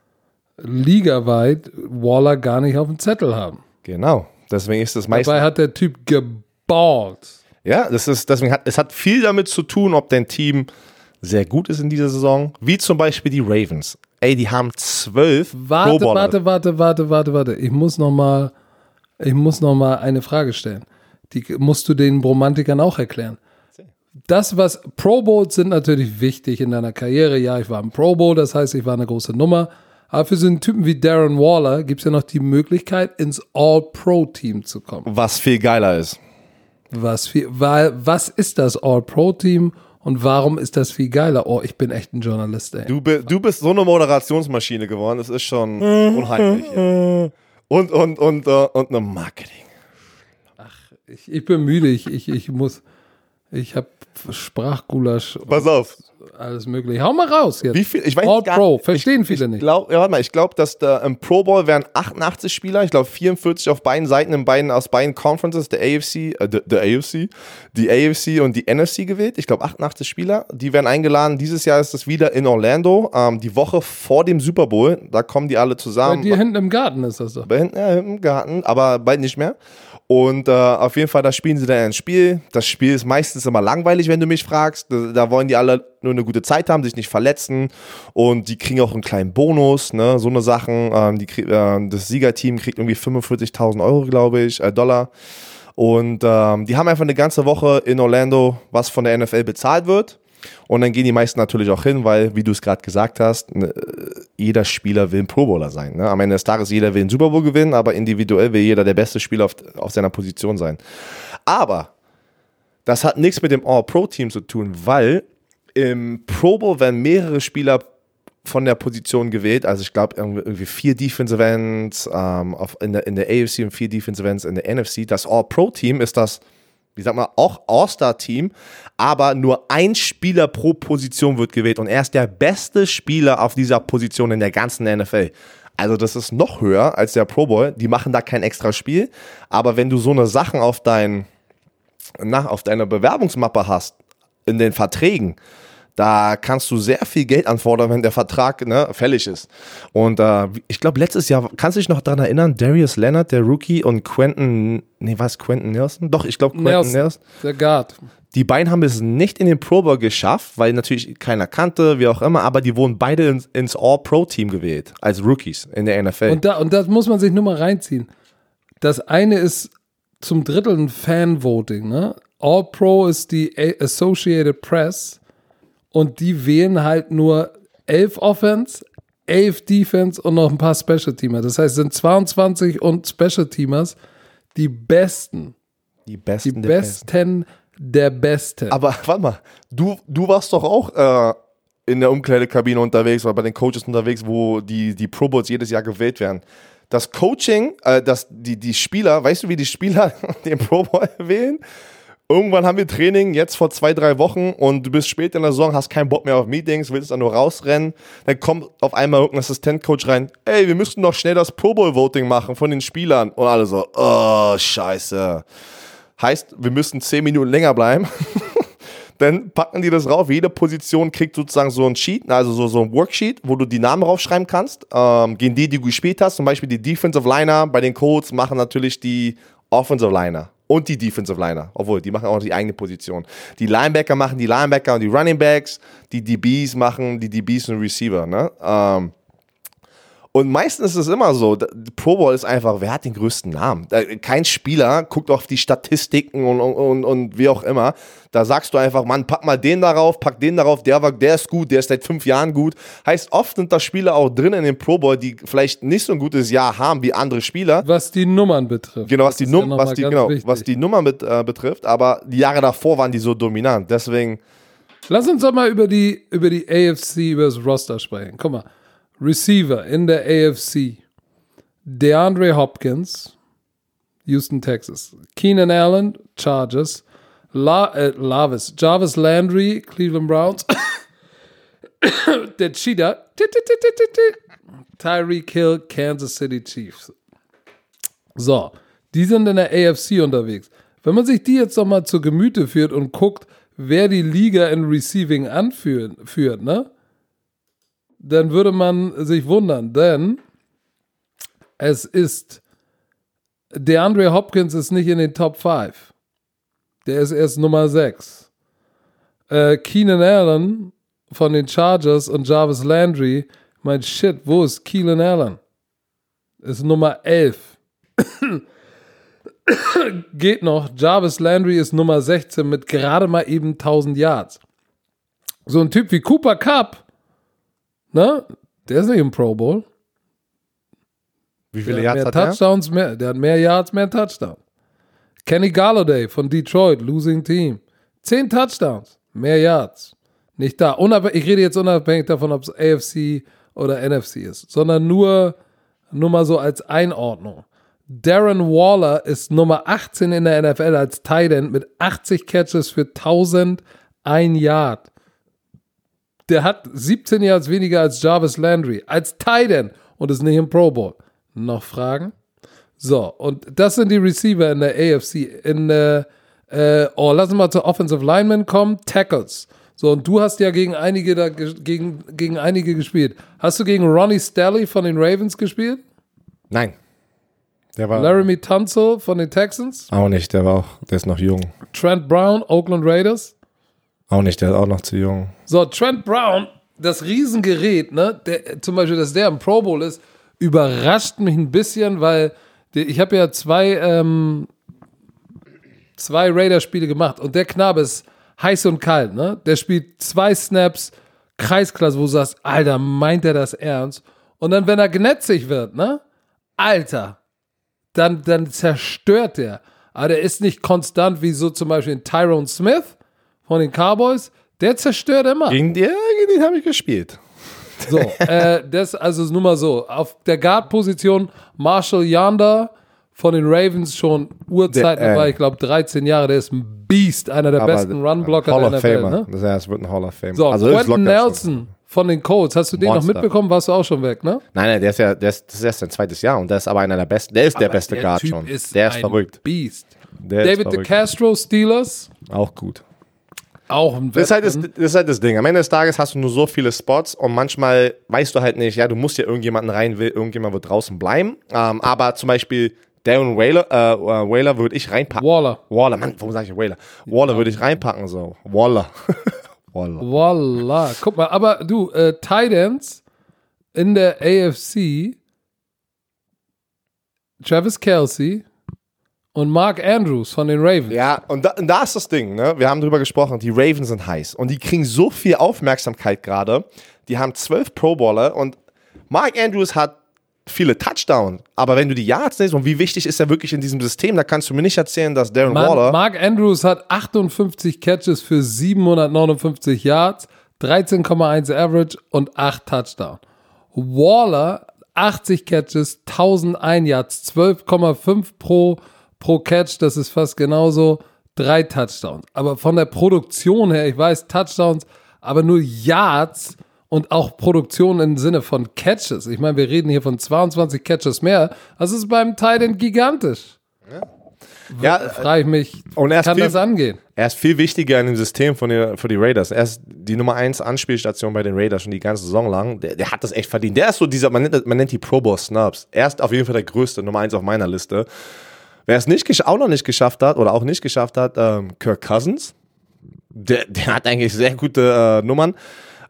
ligaweit Waller gar nicht auf dem Zettel haben. Genau. Deswegen ist es meistens. Dabei hat der Typ geballt. Ja, das ist, deswegen hat, es hat viel damit zu tun, ob dein Team sehr gut ist in dieser Saison, wie zum Beispiel die Ravens. Ey, die haben zwölf Warte, Pro Bowler. warte, warte, warte, warte, warte. Ich muss noch mal, ich muss noch mal eine Frage stellen. Die musst du den Bromantikern auch erklären. Das, was Pro Bowls sind natürlich wichtig in deiner Karriere. Ja, ich war im Pro Bowl, das heißt, ich war eine große Nummer. Aber für so einen Typen wie Darren Waller gibt es ja noch die Möglichkeit, ins All-Pro-Team zu kommen. Was viel geiler ist. Was, viel, weil, was ist das All-Pro-Team und warum ist das viel geiler? Oh, ich bin echt ein Journalist, ey. Du, bi- du bist so eine Moderationsmaschine geworden, das ist schon (laughs) unheimlich. Ja. Und, und, und, äh, und eine Marketing. Ich, ich bin müde, ich, ich, ich muss, ich habe Sprachgulasch Pass auf. Alles mögliche. Hau mal raus jetzt. Wie viel? Ich weiß All gar- Pro, verstehen ich, viele ich nicht. Glaub, ja, warte mal, ich glaube, dass da im Pro Bowl wären 88 Spieler, ich glaube 44 auf beiden Seiten, in beiden, aus beiden Conferences, der AFC, äh, der, der AFC, die AFC und die NFC gewählt. Ich glaube 88 Spieler, die werden eingeladen. Dieses Jahr ist es wieder in Orlando, ähm, die Woche vor dem Super Bowl. Da kommen die alle Bei zusammen. dir hinten im Garten ist das so. Bei hinten, ja, im Garten, aber bald nicht mehr. Und äh, auf jeden Fall, da spielen sie dann ein Spiel. Das Spiel ist meistens immer langweilig, wenn du mich fragst. Da, da wollen die alle nur eine gute Zeit haben, sich nicht verletzen. Und die kriegen auch einen kleinen Bonus, ne? so eine Sachen. Ähm, die, äh, das Siegerteam kriegt irgendwie 45.000 Euro, glaube ich, äh, Dollar. Und ähm, die haben einfach eine ganze Woche in Orlando, was von der NFL bezahlt wird. Und dann gehen die meisten natürlich auch hin, weil, wie du es gerade gesagt hast, ne, jeder Spieler will ein Pro Bowler sein. Ne? Am Ende des Tages, jeder will einen Super Bowl gewinnen, aber individuell will jeder der beste Spieler auf, auf seiner Position sein. Aber das hat nichts mit dem All-Pro-Team zu tun, weil im Pro Bowl werden mehrere Spieler von der Position gewählt. Also ich glaube irgendwie vier Defensive Ends ähm, auf, in, der, in der AFC und vier Defensive Ends in der NFC. Das All-Pro-Team ist das, wie sagt man, auch All-Star-Team, aber nur ein Spieler pro Position wird gewählt und er ist der beste Spieler auf dieser Position in der ganzen NFL. Also das ist noch höher als der Pro Bowl. Die machen da kein extra Spiel, aber wenn du so eine Sachen auf dein, na, auf deiner Bewerbungsmappe hast, in den Verträgen, da kannst du sehr viel Geld anfordern, wenn der Vertrag ne, fällig ist. Und äh, ich glaube, letztes Jahr, kannst du dich noch daran erinnern, Darius Leonard, der Rookie, und Quentin, nee, was, Quentin Nelson? Doch, ich glaube, Quentin Nelson, Nelson. der Guard. Die beiden haben es nicht in den Pro Bowl geschafft, weil natürlich keiner kannte, wie auch immer, aber die wurden beide ins, ins All-Pro-Team gewählt, als Rookies in der NFL. Und, da, und das muss man sich nur mal reinziehen. Das eine ist zum Drittel ein Fan-Voting. Ne? All Pro ist die Associated Press und die wählen halt nur elf Offense, elf Defense und noch ein paar Special Teamer. Das heißt, es sind 22 und Special Teamers die besten, die die besten der besten der Besten. Aber warte mal, du, du warst doch auch äh, in der Umkleidekabine unterwegs oder bei den Coaches unterwegs, wo die, die Pro Bowls jedes Jahr gewählt werden. Das Coaching, äh, das, die, die Spieler, weißt du, wie die Spieler (laughs) den Pro Bowl (laughs) wählen? Irgendwann haben wir Training, jetzt vor zwei, drei Wochen, und du bist spät in der Saison, hast keinen Bock mehr auf Meetings, willst dann nur rausrennen. Dann kommt auf einmal irgendein Assistentcoach rein, ey, wir müssten doch schnell das Pro Bowl Voting machen von den Spielern. Und alle so, oh, scheiße. Heißt, wir müssen zehn Minuten länger bleiben. (laughs) Dann packen die das rauf. Jede Position kriegt sozusagen so ein Sheet, also so, so ein Worksheet, wo du die Namen raufschreiben kannst. Ähm, gegen die, die du gespielt hast, zum Beispiel die Defensive Liner bei den Colts machen natürlich die Offensive Liner und die Defensive Liner. Obwohl, die machen auch die eigene Position. Die Linebacker machen die Linebacker und die Running Backs. Die DBs machen die DBs und Receiver. Ne? Ähm, und meistens ist es immer so, Pro Bowl ist einfach, wer hat den größten Namen? Kein Spieler guckt auf die Statistiken und, und, und, wie auch immer. Da sagst du einfach, Mann, pack mal den darauf, pack den darauf, der, war, der ist gut, der ist seit fünf Jahren gut. Heißt, oft sind da Spieler auch drin in dem Pro Bowl, die vielleicht nicht so ein gutes Jahr haben wie andere Spieler. was die Nummern betrifft. Genau, was die, ja Num noch was die, genau, wichtig. was die Nummer mit, äh, betrifft, aber die Jahre davor waren die so dominant. Deswegen, Lass uns doch mal über die, über die AFC, über das Roster sprechen. Guck mal. Receiver in der AFC. DeAndre Hopkins, Houston, Texas. Keenan Allen, Chargers. La, äh, Lavis, Jarvis Landry, Cleveland Browns. (coughs) der Cheetah. Tyreek Hill, Kansas City Chiefs. So, die sind in der AFC unterwegs. Wenn man sich die jetzt noch mal zu Gemüte führt und guckt, wer die Liga in Receiving anführt, führt, ne? Dann würde man sich wundern, denn es ist DeAndre Hopkins ist nicht in den Top 5. Der ist erst Nummer 6. Äh, Keenan Allen von den Chargers und Jarvis Landry, mein Shit, wo ist Keenan Allen? Ist Nummer 11. (coughs) Geht noch. Jarvis Landry ist Nummer 16 mit gerade mal eben 1000 Yards. So ein Typ wie Cooper Cup, ne? Der ist nicht im Pro Bowl. wie viele Der hat Yards mehr hat er? Touchdowns, mehr, der hat mehr Yards, mehr Touchdowns. Kenny Galladay von Detroit, Losing Team. Zehn Touchdowns, mehr Yards. Nicht da. Unabhängig, ich rede jetzt unabhängig davon, ob es AFC oder NFC ist, sondern nur, nur mal so als Einordnung. Darren Waller ist Nummer 18 in der NFL als Tight End mit 80 Catches für 1001 Yard. Der hat 17 Yards weniger als Jarvis Landry, als Titan und ist nicht im Pro Bowl. Noch Fragen? So, und das sind die Receiver in der AFC. In der, äh, oh, lass uns mal zur Offensive Lineman kommen. Tackles. So, und du hast ja gegen einige da, gegen, gegen einige gespielt. Hast du gegen Ronnie Stelly von den Ravens gespielt? Nein. Der war Laramie Tunsil von den Texans? auch nicht, der war auch, der ist noch jung. Trent Brown, Oakland Raiders? Auch nicht, der ist auch noch zu jung. So, Trent Brown, das Riesengerät, ne, der, zum Beispiel, dass der im Pro Bowl ist, überrascht mich ein bisschen, weil der, ich habe ja zwei, ähm, zwei Raider-Spiele gemacht und der Knabe ist heiß und kalt, ne? Der spielt zwei Snaps, Kreisklasse, wo du sagst, Alter, meint er das ernst? Und dann, wenn er gnetzig wird, ne? Alter, dann, dann zerstört der. Aber der ist nicht konstant wie so zum Beispiel Tyrone Smith von den Cowboys. Der zerstört immer. Gegen, die, gegen den habe ich gespielt. So, (laughs) äh, das also nur mal so. Auf der Guard-Position Marshall Yonder von den Ravens schon Urzeiten Der, äh, dabei, ich glaube 13 Jahre, der ist ein Beast, einer der besten Run-Blocker Hall der of NFL. Famer. Ne? Das heißt, wird ein Hall of Fame. So, also Quentin Nelson von den Colts, hast du den noch mitbekommen? Warst du auch schon weg, ne? Nein, nein, der ist ja, der ist, das ist erst sein zweites Jahr und der ist aber einer der besten. Der ist der beste Guard Typ schon. Ist der ist ein verrückt. Beast. Der ist David. DeCastro, Steelers, Auch gut. Auch ein Das ist, halt das, das ist halt das Ding. Am Ende des Tages hast du nur so viele Spots und manchmal weißt du halt nicht, ja, du musst ja irgendjemanden rein, will, irgendjemand wird draußen bleiben. Ähm, aber zum Beispiel Darren Whaler, äh, äh, Whaler würde ich reinpacken. Waller. Waller, Mann, warum sage ich Whaler? Waller würde ich reinpacken, so. Waller. (laughs) Waller. Voila. Guck mal, aber du, äh, Titans in der AFC, Travis Kelsey und Mark Andrews von den Ravens. Ja, und da, und da ist das Ding, ne? Wir haben drüber gesprochen, die Ravens sind heiß und die kriegen so viel Aufmerksamkeit gerade. Die haben zwölf Pro Bowler und Mark Andrews hat viele Touchdowns, aber wenn du die Yards nimmst und wie wichtig ist er wirklich in diesem System, da kannst du mir nicht erzählen, dass Darren Man, Waller Mark Andrews hat 58 Catches für 759 Yards, 13,1 Average und 8 Touchdowns. Waller 80 Catches, 1001 Yards, 12,5 pro, pro Catch, das ist fast genauso, drei Touchdowns. Aber von der Produktion her, ich weiß Touchdowns, aber nur Yards und auch Produktion im Sinne von Catches. Ich meine, wir reden hier von 22 Catches mehr. Das ist beim Titan gigantisch. ja, Frage ich mich, Und er kann viel- das angehen? er ist viel wichtiger in dem System von den, für die Raiders. Er ist die Nummer 1 Anspielstation bei den Raiders schon die ganze Saison lang. Der, der hat das echt verdient. Der ist so dieser, man nennt, man nennt die Pro Bowl Snubs. Er ist auf jeden Fall der größte, Nummer 1 auf meiner Liste. Wer es nicht, auch noch nicht geschafft hat oder auch nicht geschafft hat, ähm, Kirk Cousins. Der, der hat eigentlich sehr gute äh, Nummern,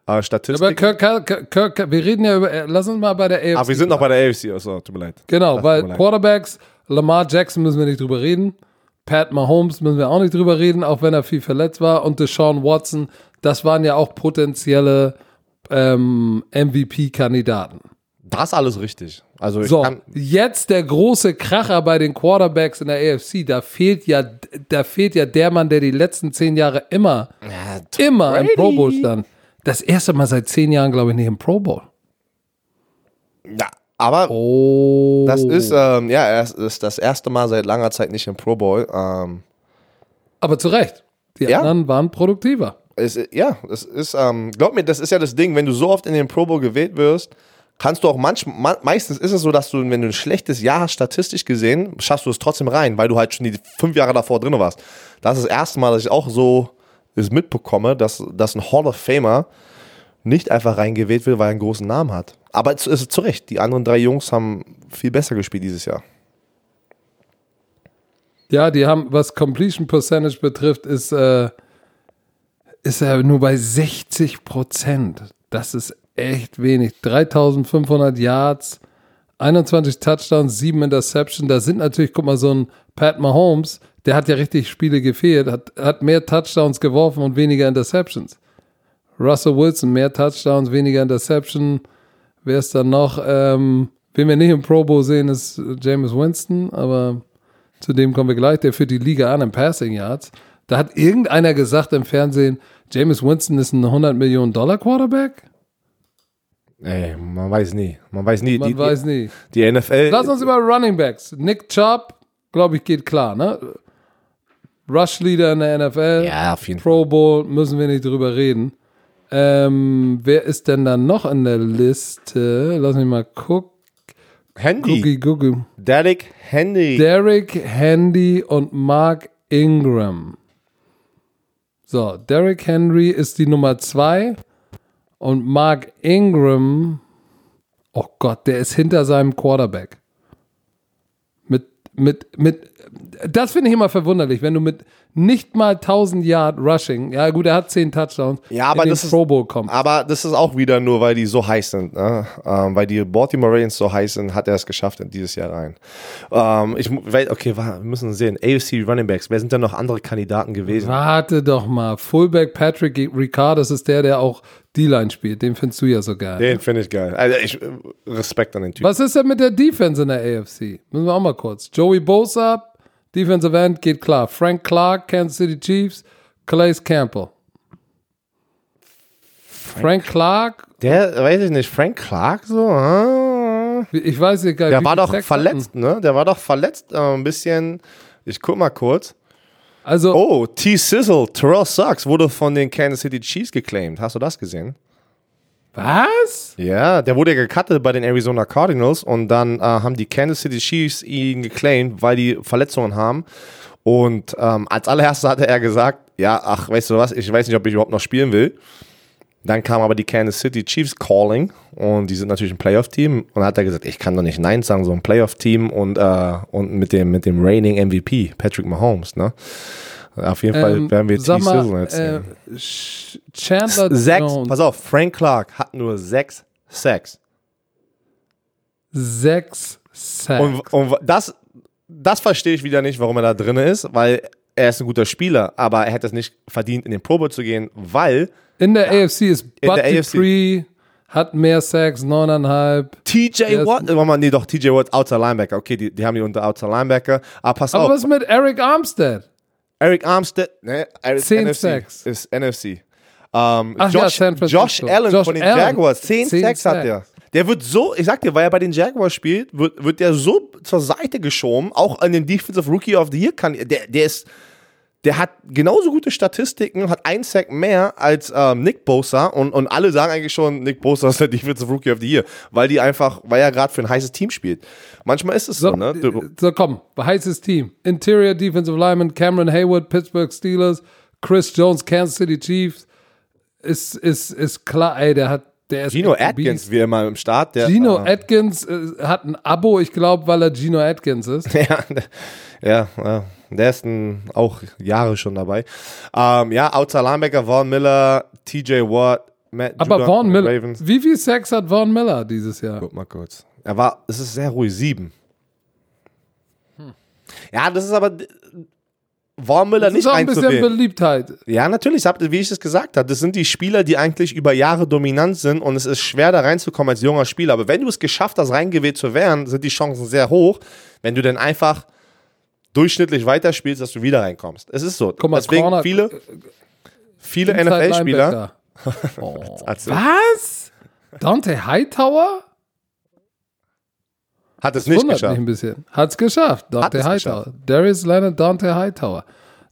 äh, Statistik. Aber Kirk, Kirk, Kirk, wir reden ja über, äh, lass uns mal bei der AFC. Aber wir sind noch bei der AFC, also tut mir leid. Genau, Ach, weil leid. Quarterbacks, Lamar Jackson müssen wir nicht drüber reden. Pat Mahomes müssen wir auch nicht drüber reden, auch wenn er viel verletzt war. Und Deshaun Watson, das waren ja auch potenzielle ähm, MVP-Kandidaten. Das ist alles richtig. Also So, jetzt der große Kracher bei den Quarterbacks in der AFC. Da fehlt ja, da fehlt ja der Mann, der die letzten zehn Jahre immer, immer im Pro Bowl stand. Das erste Mal seit zehn Jahren, glaube ich, nicht im Pro Bowl. ja, aber Oh. das ist, ähm, ja, er ist, ist das erste Mal seit langer Zeit nicht im Pro Bowl. Ähm, Aber zu Recht. Die Ja. anderen waren produktiver. Es, ja, es ist, ähm, glaub mir, das ist ja das Ding, wenn du so oft in den Pro Bowl gewählt wirst, kannst du auch manchmal, meistens ist es so, dass du, wenn du ein schlechtes Jahr hast, statistisch gesehen, schaffst du es trotzdem rein, weil du halt schon die fünf Jahre davor drin warst. Das ist das erste Mal, dass ich auch so es mitbekomme, dass, dass ein Hall of Famer nicht einfach reingewählt wird, weil er einen großen Namen hat. Aber es ist zu Recht, die anderen drei Jungs haben viel besser gespielt dieses Jahr. Ja, die haben, was Completion Percentage betrifft, ist, äh, ist er nur bei 60 Prozent. Das ist echt wenig. 3500 Yards, 21 Touchdowns, 7 Interceptions. Da sind natürlich, guck mal, so ein Pat Mahomes, der hat ja richtig Spiele gefehlt, hat, hat mehr Touchdowns geworfen und weniger Interceptions. Russell Wilson, mehr Touchdowns, weniger Interception. Wer ist dann noch? Ähm, wen wir nicht im Pro Bowl sehen, ist James Winston, aber zu dem kommen wir gleich. Der führt die Liga an in Passing Yards. Da hat irgendeiner gesagt im Fernsehen, James Winston ist ein 100 Millionen Dollar Quarterback? Ey, man weiß nie. Man weiß nie. Man die, weiß nie. die, NFL. Lass uns über Running Backs. Nick Chubb, glaube ich, geht klar, ne? Rush Leader in der NFL. Ja, auf jeden Pro Bowl müssen wir nicht drüber reden. Ähm, wer ist denn da noch in der Liste? Lass mich mal gucken. Handy. Gucki, gucki. Derek Handy. Derek Handy und Mark Ingram. So, Derek Henry ist die Nummer zwei und Mark Ingram, oh Gott, der ist hinter seinem Quarterback. Mit, mit, mit, das finde ich immer verwunderlich, wenn du mit nicht mal 1000 Yard Rushing, ja gut, er hat 10 Touchdowns, Ja, aber in den das ist- Pro Bowl kommt. Aber das ist auch wieder nur, weil die so heiß sind. Ne? Ähm, weil die Baltimore Ravens so heiß sind, hat er es geschafft in dieses Jahr rein. Ähm, ich, okay, wir müssen sehen. AFC Running Backs. Wer sind denn noch andere Kandidaten gewesen? Warte doch mal, Fullback Patrick Ricard, das ist der, der auch D-Line spielt, den findest du ja so geil. Den finde ich geil. Also ich, äh, Respekt an den Typen. Was ist denn mit der Defense in der AFC? Müssen wir auch mal kurz. Joey Bosa, Defensive End, geht klar. Frank Clark, Kansas City Chiefs, Calais Campbell. Frank Clark, Der, weiß ich nicht, Frank Clark so? Ah. ich weiß nicht gar nicht. Der war doch Sacks verletzt, ne? Der war doch verletzt, äh, ein bisschen. Ich guck mal kurz. Also, Oh, T-Sizzle, Terrell Sucks wurde von den Kansas City Chiefs geclaimed. Hast du das gesehen? Was? Ja, der wurde ja gecuttet bei den Arizona Cardinals und dann äh, haben die Kansas City Chiefs ihn geclaimed, weil die Verletzungen haben. Und ähm, als allererstes hatte er gesagt, ja, ach, weißt du was, ich weiß nicht, ob ich überhaupt noch spielen will. Dann kam aber die Kansas City Chiefs calling und die sind natürlich ein Playoff-Team und dann hat er gesagt, ich kann doch nicht Nein sagen, so ein Playoff-Team und, äh, und mit dem, mit dem reigning MVP, Patrick Mahomes, ne? Auf jeden Fall Ähm, werden wir sag T-Sizzle mal, jetzt äh, sehen. Sch- Chandler Sechs, Jones, pass auf, Frank Clark hat nur sechs Sacks. sechs Sacks. Und, und das, das verstehe ich wieder nicht, warum er da drin ist, weil er ist ein guter Spieler, aber er hätte es nicht verdient, in den Pro Bowl zu gehen, weil in der AFC ist In Bud der AFC. Dupree, hat mehr Sacks, neuneinhalb. TJ Watt, warte mal, nee, doch, TJ Watt, Outside Linebacker, okay, die, die haben die unter Outside Linebacker, aber pass Aber auf, was ist mit Eric Armstead? Eric Armstead, ne, Eric, Zehn NFC, Sacks. ist NFC. Ähm, Ach ja, Josh. Josh Allen Josh von den Allen. Jaguars, zehn, Zehn Sacks hat Sacks. der. Der wird so, ich sag dir, weil er bei den Jaguars spielt, wird, wird der so zur Seite geschoben, auch an den Defensive Rookie of the Year kann, der, der ist, der hat genauso gute Statistiken, hat ein Sack mehr als ähm, Nick Bosa und, und alle sagen eigentlich schon, Nick Bosa ist der Defensive Rookie of the Year, weil die einfach, weil er gerade für ein heißes Team spielt. Manchmal ist es so, So, ne? Du, so komm, heißes Team. Interior Defensive Lineman Cameron Hayward, Pittsburgh Steelers, Chris Jones, Kansas City Chiefs. Ist, ist, ist klar, ey, der hat, der ist Gino Atkins, wie immer im Start, der. Gino äh, Atkins äh, hat ein Abo, ich glaube, weil er Gino Atkins ist. (laughs) Ja, ja, ja, der ist ein, auch Jahre schon dabei. Ähm, ja, Outside Linebacker, Vaughn Miller, TJ Watt, Matt Aber Judon Vaughn Miller, Ravens. wie viel Sex hat Vaughn Miller dieses Jahr? Guck mal kurz. Er war, es ist sehr ruhig, sieben. Ja, das ist aber Miller Das nicht ist auch ein bisschen einzuwählen. Beliebtheit. Ja, natürlich, wie ich es gesagt habe, das sind die Spieler, die eigentlich über Jahre dominant sind und es ist schwer da reinzukommen als junger Spieler. Aber wenn du es geschafft hast, reingewählt zu werden, sind die Chancen sehr hoch, wenn du dann einfach durchschnittlich weiterspielst, dass du wieder reinkommst. Es ist so. Guck mal, Deswegen Corner- viele, viele NFL-Spieler. Oh. (laughs) Was? Dante Hightower? Hat es nicht Wundert mich geschafft. ein bisschen. Hat's geschafft. Dante es Hightower. Darius Leonard, Dante Hightower.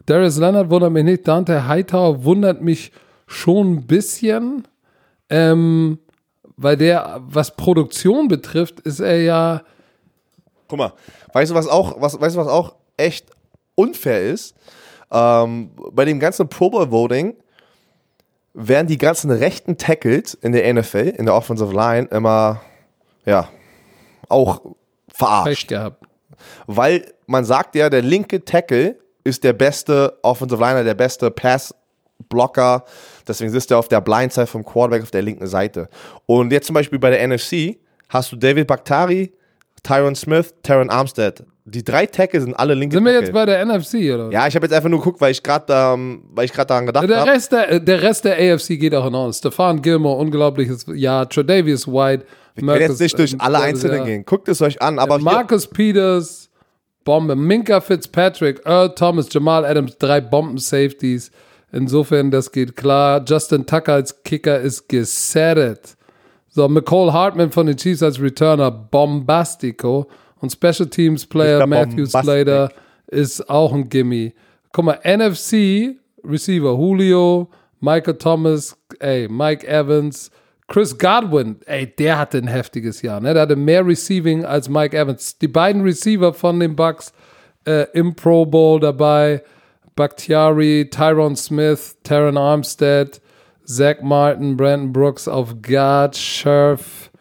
Darius Leonard wundert mich nicht. Dante Hightower wundert mich schon ein bisschen. Ähm, weil der, was Produktion betrifft, ist er ja. Guck mal, weißt du, was auch, was, weißt du, was auch echt unfair ist? Ähm, bei dem ganzen Pro Bowl Voting werden die ganzen rechten Tackles in der NFL, in der Offensive Line, immer, ja, auch Pech verarscht. gehabt. Weil man sagt ja, der linke Tackle ist der beste Offensive Liner, der beste Pass-Blocker. Deswegen sitzt er auf der Blindside vom Quarterback auf der linken Seite. Und jetzt zum Beispiel bei der NFC hast du David Bakhtari, Tyron Smith, Taron Armstead. Die drei Tackle sind alle linke Sind wir Tackle. jetzt bei der NFC, oder? ja, ich habe jetzt einfach nur geguckt, weil ich gerade ähm, weil ich gerade daran gedacht Der habe. Rest der, der Rest der AFC geht auch in Ordnung. Stefan Gilmore, unglaubliches Jahr. Tredavious White. Ich werde jetzt nicht durch äh, alle ja, Einzelnen ja. gehen. Guckt es euch an. Aber hier, Marcus Peters, Bombe. Minka Fitzpatrick, Earl Thomas, Jamal Adams, drei Bomben-Safeties. Insofern, das geht klar. Justin Tucker als Kicker ist gesettet. So, McCall Hartman von den Chiefs als Returner, Bombastico. Und Special Teams Player. Matthew. Slater ist auch ein Gimme. Guck mal, NFC Receiver Julio, Michael Thomas, ey, Mike Evans, Chris Godwin, ey, der hatte ein heftiges Jahr, ne? Der hatte mehr Receiving als Mike Evans. Die beiden Receiver von den Bucks äh, im Pro Bowl dabei. Bakhtiari, Tyron Smith, Taron Armstead, Zach Martin, Brandon Brooks auf Guard, Scherf,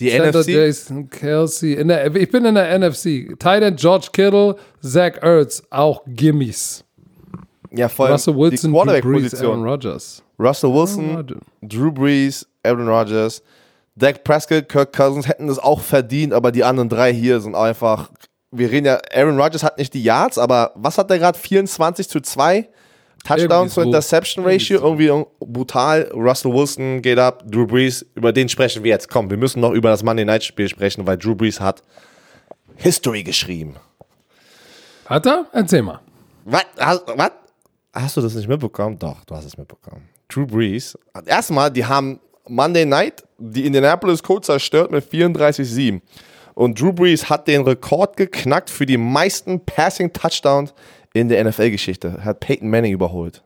Die Center NFC? Jason Kelsey. In der, ich bin in der NFC. Tight End George Kittle, Zach Ertz, auch Gimmies. Ja, vor allem Russell Wilson, die Drew Brees, Aaron. Rodgers. Russell Wilson. Drew Brees, Aaron Rodgers, Dak Prescott, Kirk Cousins hätten das auch verdient, aber die anderen drei hier sind einfach. Wir reden ja, Aaron Rodgers hat nicht die Yards, aber was hat der gerade? 24 zu 2? Touchdown zu. Interception Ratio, irgendwie brutal. Russell Wilson geht ab, Drew Brees, über den sprechen wir jetzt. Komm, wir müssen noch über das Monday Night Spiel sprechen, weil Drew Brees hat History geschrieben. Hat er? Erzähl mal. Was? Hast, was? Hast du das nicht mitbekommen? Doch, du hast es mitbekommen. Drew Brees. Erstmal, die haben Monday Night die Indianapolis Colts zerstört mit 34-7. Und Drew Brees hat den Rekord geknackt für die meisten Passing Touchdowns in der NFL-Geschichte. Hat Peyton Manning überholt.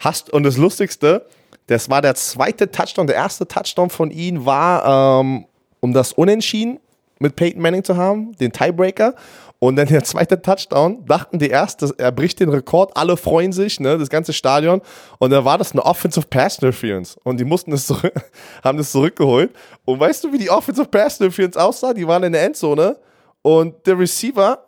Hast, und das Lustigste, das war der zweite Touchdown. Der erste Touchdown von ihm war, ähm, um das Unentschieden mit Peyton Manning zu haben, den Tiebreaker. Und dann der zweite Touchdown, dachten die erst, dass er bricht den Rekord, alle freuen sich, ne, das ganze Stadion. Und dann war das eine Offensive Pass Interference. Und die mussten das zurück, (laughs) haben das zurückgeholt. Und weißt du, wie die Offensive Pass Interference aussah? Die waren in der Endzone. Und der Receiver,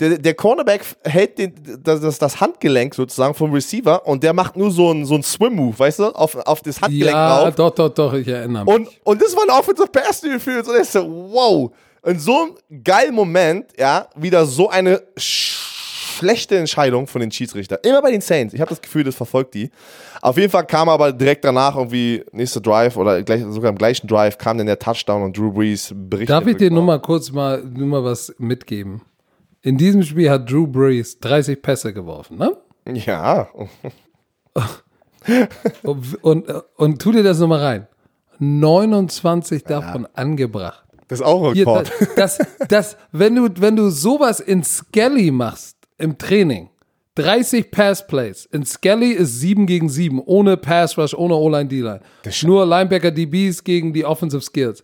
der, der Cornerback hält den, das, das, Handgelenk sozusagen vom Receiver und der macht nur so einen so Swim-Move, weißt du, auf, auf das Handgelenk Ja, drauf. doch, doch, doch, ich erinnere mich. Und, und das war ein Offensive Pass Interference. Und ich so, wow. In so einem geilen Moment, ja, wieder so eine sch schlechte Entscheidung von den Schiedsrichtern. Immer bei den Saints. Ich habe das Gefühl, das verfolgt die. Auf jeden Fall kam aber direkt danach irgendwie nächster Drive oder gleich, sogar im gleichen Drive kam dann der Touchdown und Drew Brees berichtet. Darf ich dir nur mal kurz mal, nur mal was mitgeben? In diesem Spiel hat Drew Brees 30 Pässe geworfen, ne? Ja. (laughs) Und, und, und tu dir das nochmal rein. 29 davon angebracht. Das ist auch ein Hier, Rekord. das, das, das, wenn, du, wenn du sowas in Skelly machst im Training, 30 Passplays, in Skelly ist 7 gegen 7, ohne Pass Rush, ohne O-Line, D-Line. Nur Linebacker DBs gegen die Offensive Skills.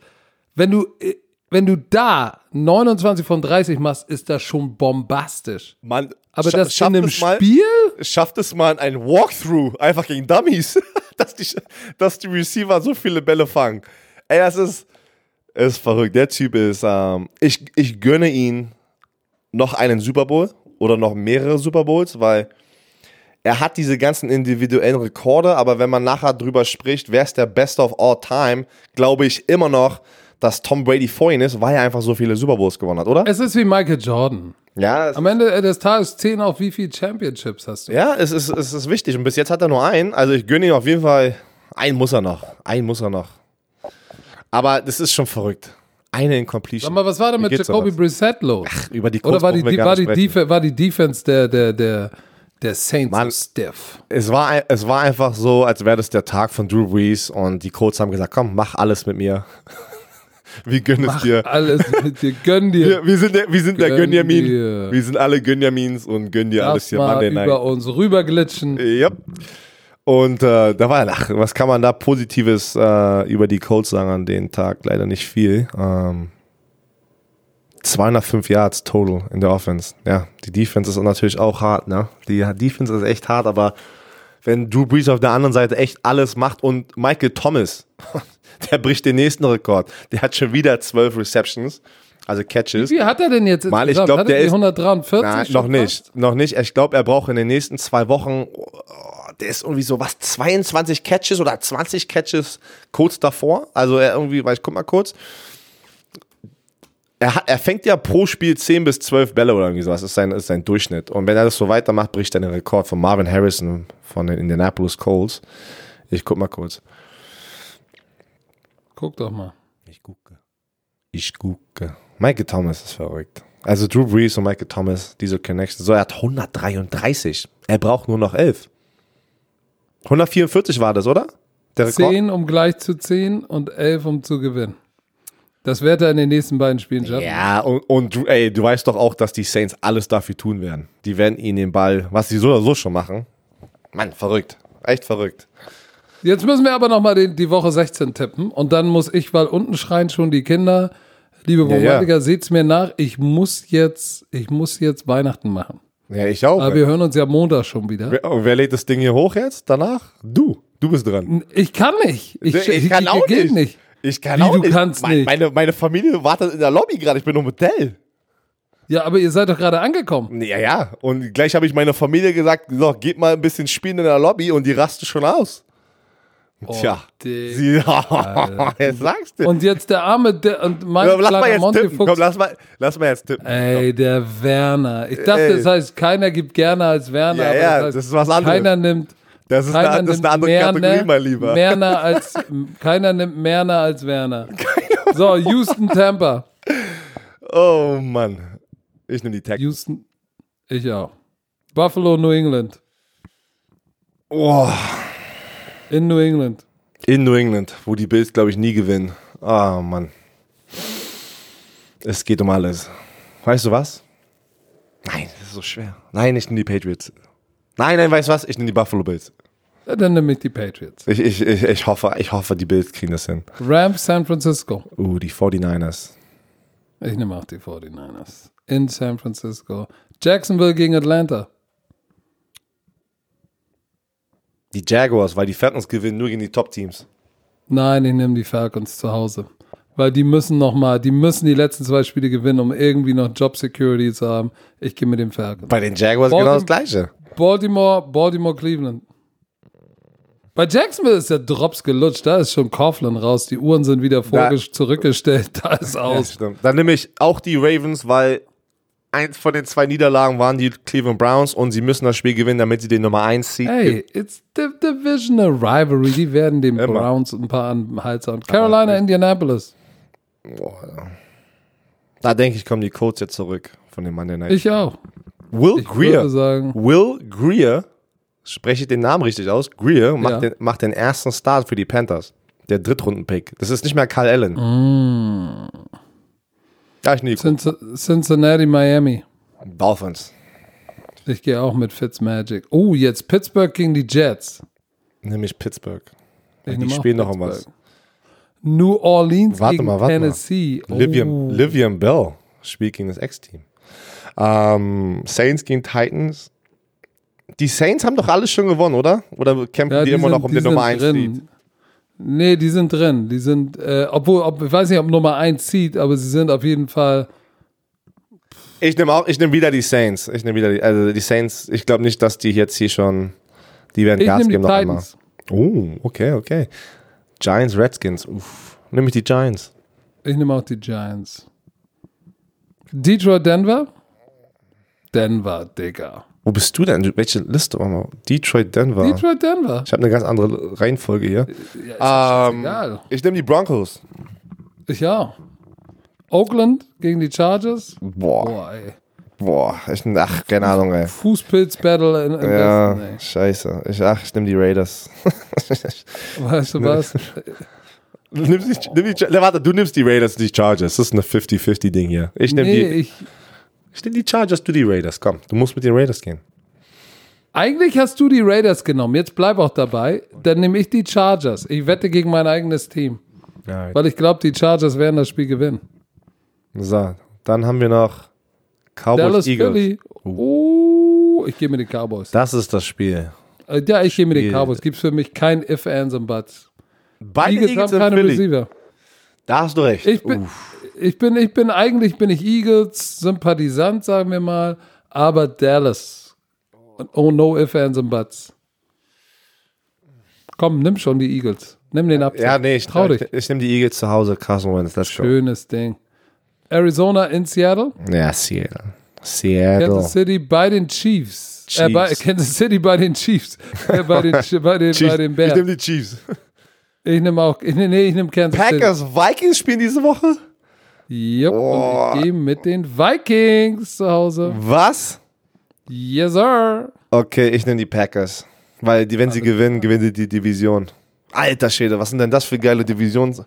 Wenn du, äh, wenn du da 29 von 30 machst, ist das schon bombastisch. Man, Aber das in schafft einem es mal- Spiel? schafft es mal ein Walkthrough, einfach gegen Dummies, (laughs) dass, die, dass die Receiver so viele Bälle fangen. Ey, das ist, ist verrückt. Der Typ ist, ähm, ich, ich gönne ihn noch einen Super Bowl oder noch mehrere Super Bowls, weil er hat diese ganzen individuellen Rekorde, aber wenn man nachher drüber spricht, wer ist der Best of all time, glaube ich immer noch, dass Tom Brady vor ihm ist, weil er einfach so viele Super Bowls gewonnen hat, oder? Es ist wie Michael Jordan. Ja, Am Ende des Tages zählen auf, wie viele Championships hast du. Ja, es ist, es ist wichtig. Und bis jetzt hat er nur einen. Also ich gönne ihm auf jeden Fall. Einen muss er noch. Einen muss er noch. Aber das ist schon verrückt. Eine Incompletion. Sag mal, was war denn mit Jacoby? Brissett los? Über die Oder war die, gar war, die. Defe, war die Defense der, der, der, der Saints Mann. stiff? Es war, es war einfach so, als wäre das der Tag von Drew Brees und die Colts haben gesagt, komm, mach alles mit mir. (laughs) Wir gönnen es dir. Alles mit dir, gönn dir. Wir, wir sind der, wir sind der Gönn Gönjamin. dir. Wir sind alle Gönjamins und gönnen dir alles Lass hier mal Monday über Night. uns rüberglitschen. Yep. Und äh, da war, ach, was kann man da Positives äh, über die Colts sagen an den Tag? Leider nicht viel. Ähm, 205 Yards total in der Offense. Ja, die Defense ist natürlich auch hart, ne? Die Defense ist echt hart, aber wenn Drew Brees auf der anderen Seite echt alles macht und Michael Thomas, (laughs) der bricht den nächsten Rekord. Der hat schon wieder 12 Receptions, also Catches. Wie hat er denn jetzt Mal, ich insgesamt? glaub, Hat er der ist- 143 Nein, schon noch nicht. Noch nicht. Ich glaube, er braucht in den nächsten zwei Wochen, der ist irgendwie so was, 22 Catches oder 20 Catches kurz davor. Also er irgendwie, weil ich guck mal kurz. Er, hat, er fängt ja pro Spiel 10 bis 12 Bälle oder irgendwie sowas. Das ist sein, ist sein Durchschnitt. Und wenn er das so weitermacht, bricht er den Rekord von Marvin Harrison von den Indianapolis Colts. Ich guck mal kurz. Guck doch mal. Ich gucke. Ich gucke. Michael Thomas ist verrückt. Also Drew Brees und Michael Thomas, diese Connection. So, er hat 133. Er braucht nur noch 11. 144 war das, oder? Der Rekord? 10, um gleich zu 10 und 11, um zu gewinnen. Das wird er in den nächsten beiden Spielen schaffen. Ja, und, und du- ey, du weißt doch auch, dass die Saints alles dafür tun werden. Die werden ihnen den Ball, was sie so oder so schon machen. Mann, verrückt. Echt verrückt. Jetzt müssen wir aber nochmal die, die Woche 16 tippen. Und dann muss ich, weil unten schreien schon die Kinder, liebe Ja, ja. Romantiker, seht's mir nach, ich muss jetzt, ich muss jetzt Weihnachten machen. Ja, ich auch. Aber wir hören uns ja Montag schon wieder. wer, oh, wer lädt das Ding hier hoch jetzt? Danach? Du. Du bist dran. Ich kann nicht. Ich, Ich kann auch geht nicht. Ich kann Wie, auch du nicht. kannst Me- nicht? Meine, meine Familie wartet in der Lobby gerade. Ich bin im Hotel. Ja, aber ihr seid doch gerade angekommen. Ja, ja. Und gleich habe ich meiner Familie gesagt, so, geht mal ein bisschen spielen in der Lobby und die rasten schon aus. Tja. Dick. (laughs) Sie, (laughs) jetzt sagst du. Und jetzt der arme, der, und mein Ja, lass mal jetzt Monty tippen. Fuchs. Komm, lass mal, lass mal jetzt tippen. Ey, der Werner. Ich dachte, Ey. das heißt, keiner gibt gerne als Werner. Ja, aber ja, das, heißt, das ist was anderes. Keiner nimmt. Das ist, eine, das ist eine andere Kategorie, mein Lieber. Merner (laughs) als, keiner nimmt Merner als Werner. So, Houston, Tampa. Oh Mann. Ich nehme die Tag. Houston, ich auch. Buffalo, New England. Oh. In New England. In New England, wo die Bills, glaube ich, nie gewinnen. Ah, Mann. Es geht um alles. Weißt du was? Nein, das ist so schwer. Nein, ich nehme die Patriots. Nein, nein, weißt du was? Ich nehme die Buffalo Bills. Ja, Dann nehme ich die Patriots. Ich, ich, ich, ich, hoffe, ich hoffe, die Bills kriegen das hin. Rams, San Francisco. Uh, die 49ers. Ich nehme auch die 49ers. In San Francisco. Jacksonville gegen Atlanta. Die Jaguars, weil die Falcons gewinnen nur gegen die Top-Teams. Nein, ich nehme die Falcons zu Hause. Weil die müssen noch mal, die müssen die letzten zwei Spiele gewinnen, um irgendwie noch Job Security zu haben. Ich gehe mit dem Falcons. Bei den Jaguars Baltim- genau das Gleiche. Baltimore, Baltimore, Cleveland. Bei Jacksonville ist der Drops gelutscht. Da ist schon Coughlin raus. Die Uhren sind wieder vorges- zurückgestellt. (laughs) Da ist Ja, aus. stimmt. Dann nehme ich auch die Ravens, weil eins von den zwei Niederlagen waren die Cleveland Browns und sie müssen das Spiel gewinnen, damit sie den Nummer 1 Seed Hey, it's the divisional rivalry. Die werden den Immer. Browns ein paar an Hals hauen. Carolina, Indianapolis. Da denke ich, kommen die Colts jetzt zurück von dem Monday Night. Ich auch. Will Ich Greer. Will Greer, spreche ich den Namen richtig aus? Greer macht, Ja. den, macht den ersten Start für die Panthers. Der Drittrunden-Pick. Das ist nicht mehr Carl Allen. Mm. Ja, ich. Cinci- Cincinnati, Miami. Dolphins. Ich gehe auch mit Fitzmagic. Oh, jetzt Pittsburgh gegen die Jets. Nämlich Pittsburgh. Ich die spielen noch um was. New Orleans Warte gegen mal, warte mal. Tennessee. Livian, Oh. Livian Bell spielt gegen das Ex-Team. Ähm, Saints gegen Titans. Die Saints haben doch alles schon gewonnen, oder? Oder kämpfen Ja, die, immer sind- noch um den Nummer 1 drin. Seed? Nee, die sind drin. Die sind, äh, obwohl, ob, ich weiß nicht, ob Nummer 1 zieht, aber sie sind auf jeden Fall. Ich nehme auch, ich nehme wieder die Saints. Ich nehme wieder die, also die Saints. Ich glaube nicht, dass die jetzt hier schon, die werden Ich Gas geben noch einmal. Oh, okay, okay. Giants, Redskins. Uff. Nehme ich die Giants. Ich nehme auch die Giants. Detroit, Denver? Denver, Digga. Wo bist du denn? Welche Liste? Warte mal. Detroit, Denver. Detroit, Denver. Ich habe eine ganz andere Reihenfolge hier. Ja, Ähm, egal. ich nehme die Broncos. Ich auch. Oakland gegen die Chargers? Boah, Boah, ey. boah. Ich, ach, keine Ahnung, ey. Fußpilz-Battle in, im Ja, Westen, scheiße. Ich, ach, ich nehme die Raiders. (laughs) Weißt du was? (laughs) nimm die, nimm die, warte, du nimmst die Raiders, die Chargers. Das ist eine 50-50-Ding hier. Ich nehme Nee, die, ich, ich nehm die Chargers, du die Raiders. Komm, du musst mit den Raiders gehen. eigentlich hast du die Raiders genommen. Jetzt bleib auch dabei. Dann nehme ich die Chargers. Ich wette gegen mein eigenes Team. Ja, Weil ich glaube, die Chargers werden das Spiel gewinnen. so, dann haben wir noch Cowboys, Dallas, Eagles. Philly. Oh, ich gehe mit den Cowboys. Das ist das Spiel. Äh, Ja, ich gehe mit den. Cowboys. Gibt es für mich kein If, Ands und Buts. Beide Eagles, Eagles haben keine. Receiver. Da hast du recht. Ich bin, ich bin, ich bin, eigentlich bin ich Eagles-Sympathisant, sagen wir mal, aber Dallas. Oh no, if, ands and buts. Komm, nimm schon die Eagles. Nimm den ab. ja, nee, ich, Trau ich, dich. ich nehme die Eagles zu Hause. Carson Wentz, let's go. Schönes Ding. Arizona in Seattle. Ja, Seattle. Seattle. Kansas City bei den Chiefs. Äh, bei, Chiefs. (laughs) Kansas City bei den Chiefs. Äh, bei, den, bei, den, Chiefs. bei den Ich Bears. nehme die Chiefs. Ich nehme auch, ich, nee, ich nehme Kansas City. Packers, Vikings spielen diese Woche? Yep, Oh. und ich gehe mit den Vikings zu Hause. Was? Yes, sir. Okay, ich nehme die Packers. Weil die, wenn sie gewinnen, gewinnen sie die Division. Alter Schäde, was sind denn das für geile Divisions?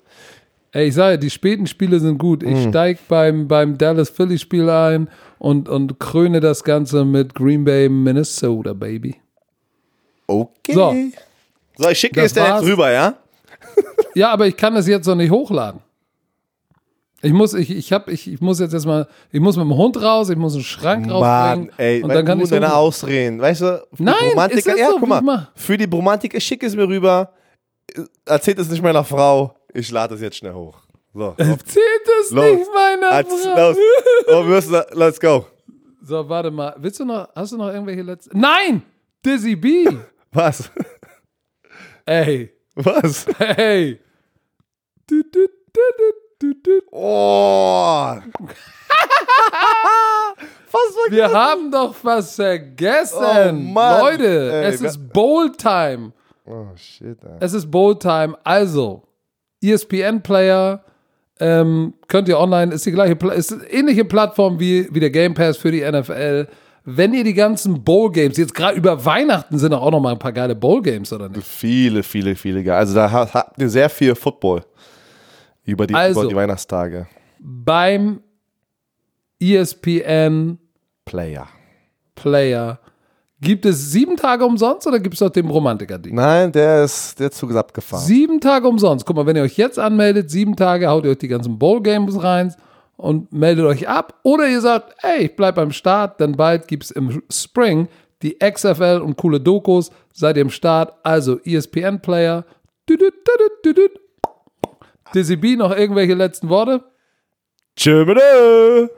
Ey, ich sage, die späten Spiele sind gut. Ich Mhm. steig beim, beim Dallas-Philly-Spiel ein und, und kröne das Ganze mit Green Bay, Minnesota, Baby. Okay. So. So, ich schicke dir Das das jetzt rüber, ja? (laughs) Ja, aber ich kann das jetzt noch nicht hochladen. Ich muss, ich, ich hab, ich, ich muss jetzt erstmal, ich muss mit dem Hund raus, ich muss einen Schrank rausbringen. Mann, ey, und dann kann ich deine so, Ausreden, weißt du? Nein, Bromantik, es ist ja, so, guck mal, für die Bromantik, ich schicke es mir rüber, erzählt es nicht meiner Frau, ich lade es jetzt schnell hoch. So, Erzählt es nicht meiner Frau. los, oh, wir müssen, let's go. So, warte mal. Willst du noch, hast du noch irgendwelche letzten? Nein! Dizzy B! (laughs) Was? Ey, Was? Du, du, du, du, du, du. Oh. (laughs) Wir haben doch was vergessen. Oh, Mann. Leute, Ey, es ist Bowl Time. Oh, shit, ey. Es ist Bowl Time. Also, E ESPN-Player ähm, könnt ihr online, ist die gleiche, Pla- ist eine ähnliche Plattform wie, wie der Game Pass für die NFL. Wenn ihr die ganzen Bowl-Games, jetzt gerade über Weihnachten sind auch noch mal ein paar geile Bowl-Games, oder nicht? Viele, viele, viele geil. Also da ha- habt ihr sehr viel Football über die, Also. über die Weihnachtstage. Beim ESPN Player. Player gibt es sieben Tage umsonst oder gibt es noch den Romantiker-Ding? Nein, der ist, der Zug ist abgefahren. Sieben Tage umsonst. Guck mal, wenn ihr euch jetzt anmeldet, sieben Tage, haut ihr euch die ganzen Bowl-Games rein und meldet euch ab. Oder ihr sagt, ey, ich bleib beim Start, denn bald gibt es im Spring die XFL und coole Dokus. Seid ihr im Start? Also ESPN-Player. Dizzy B, noch irgendwelche letzten Worte? Tschö.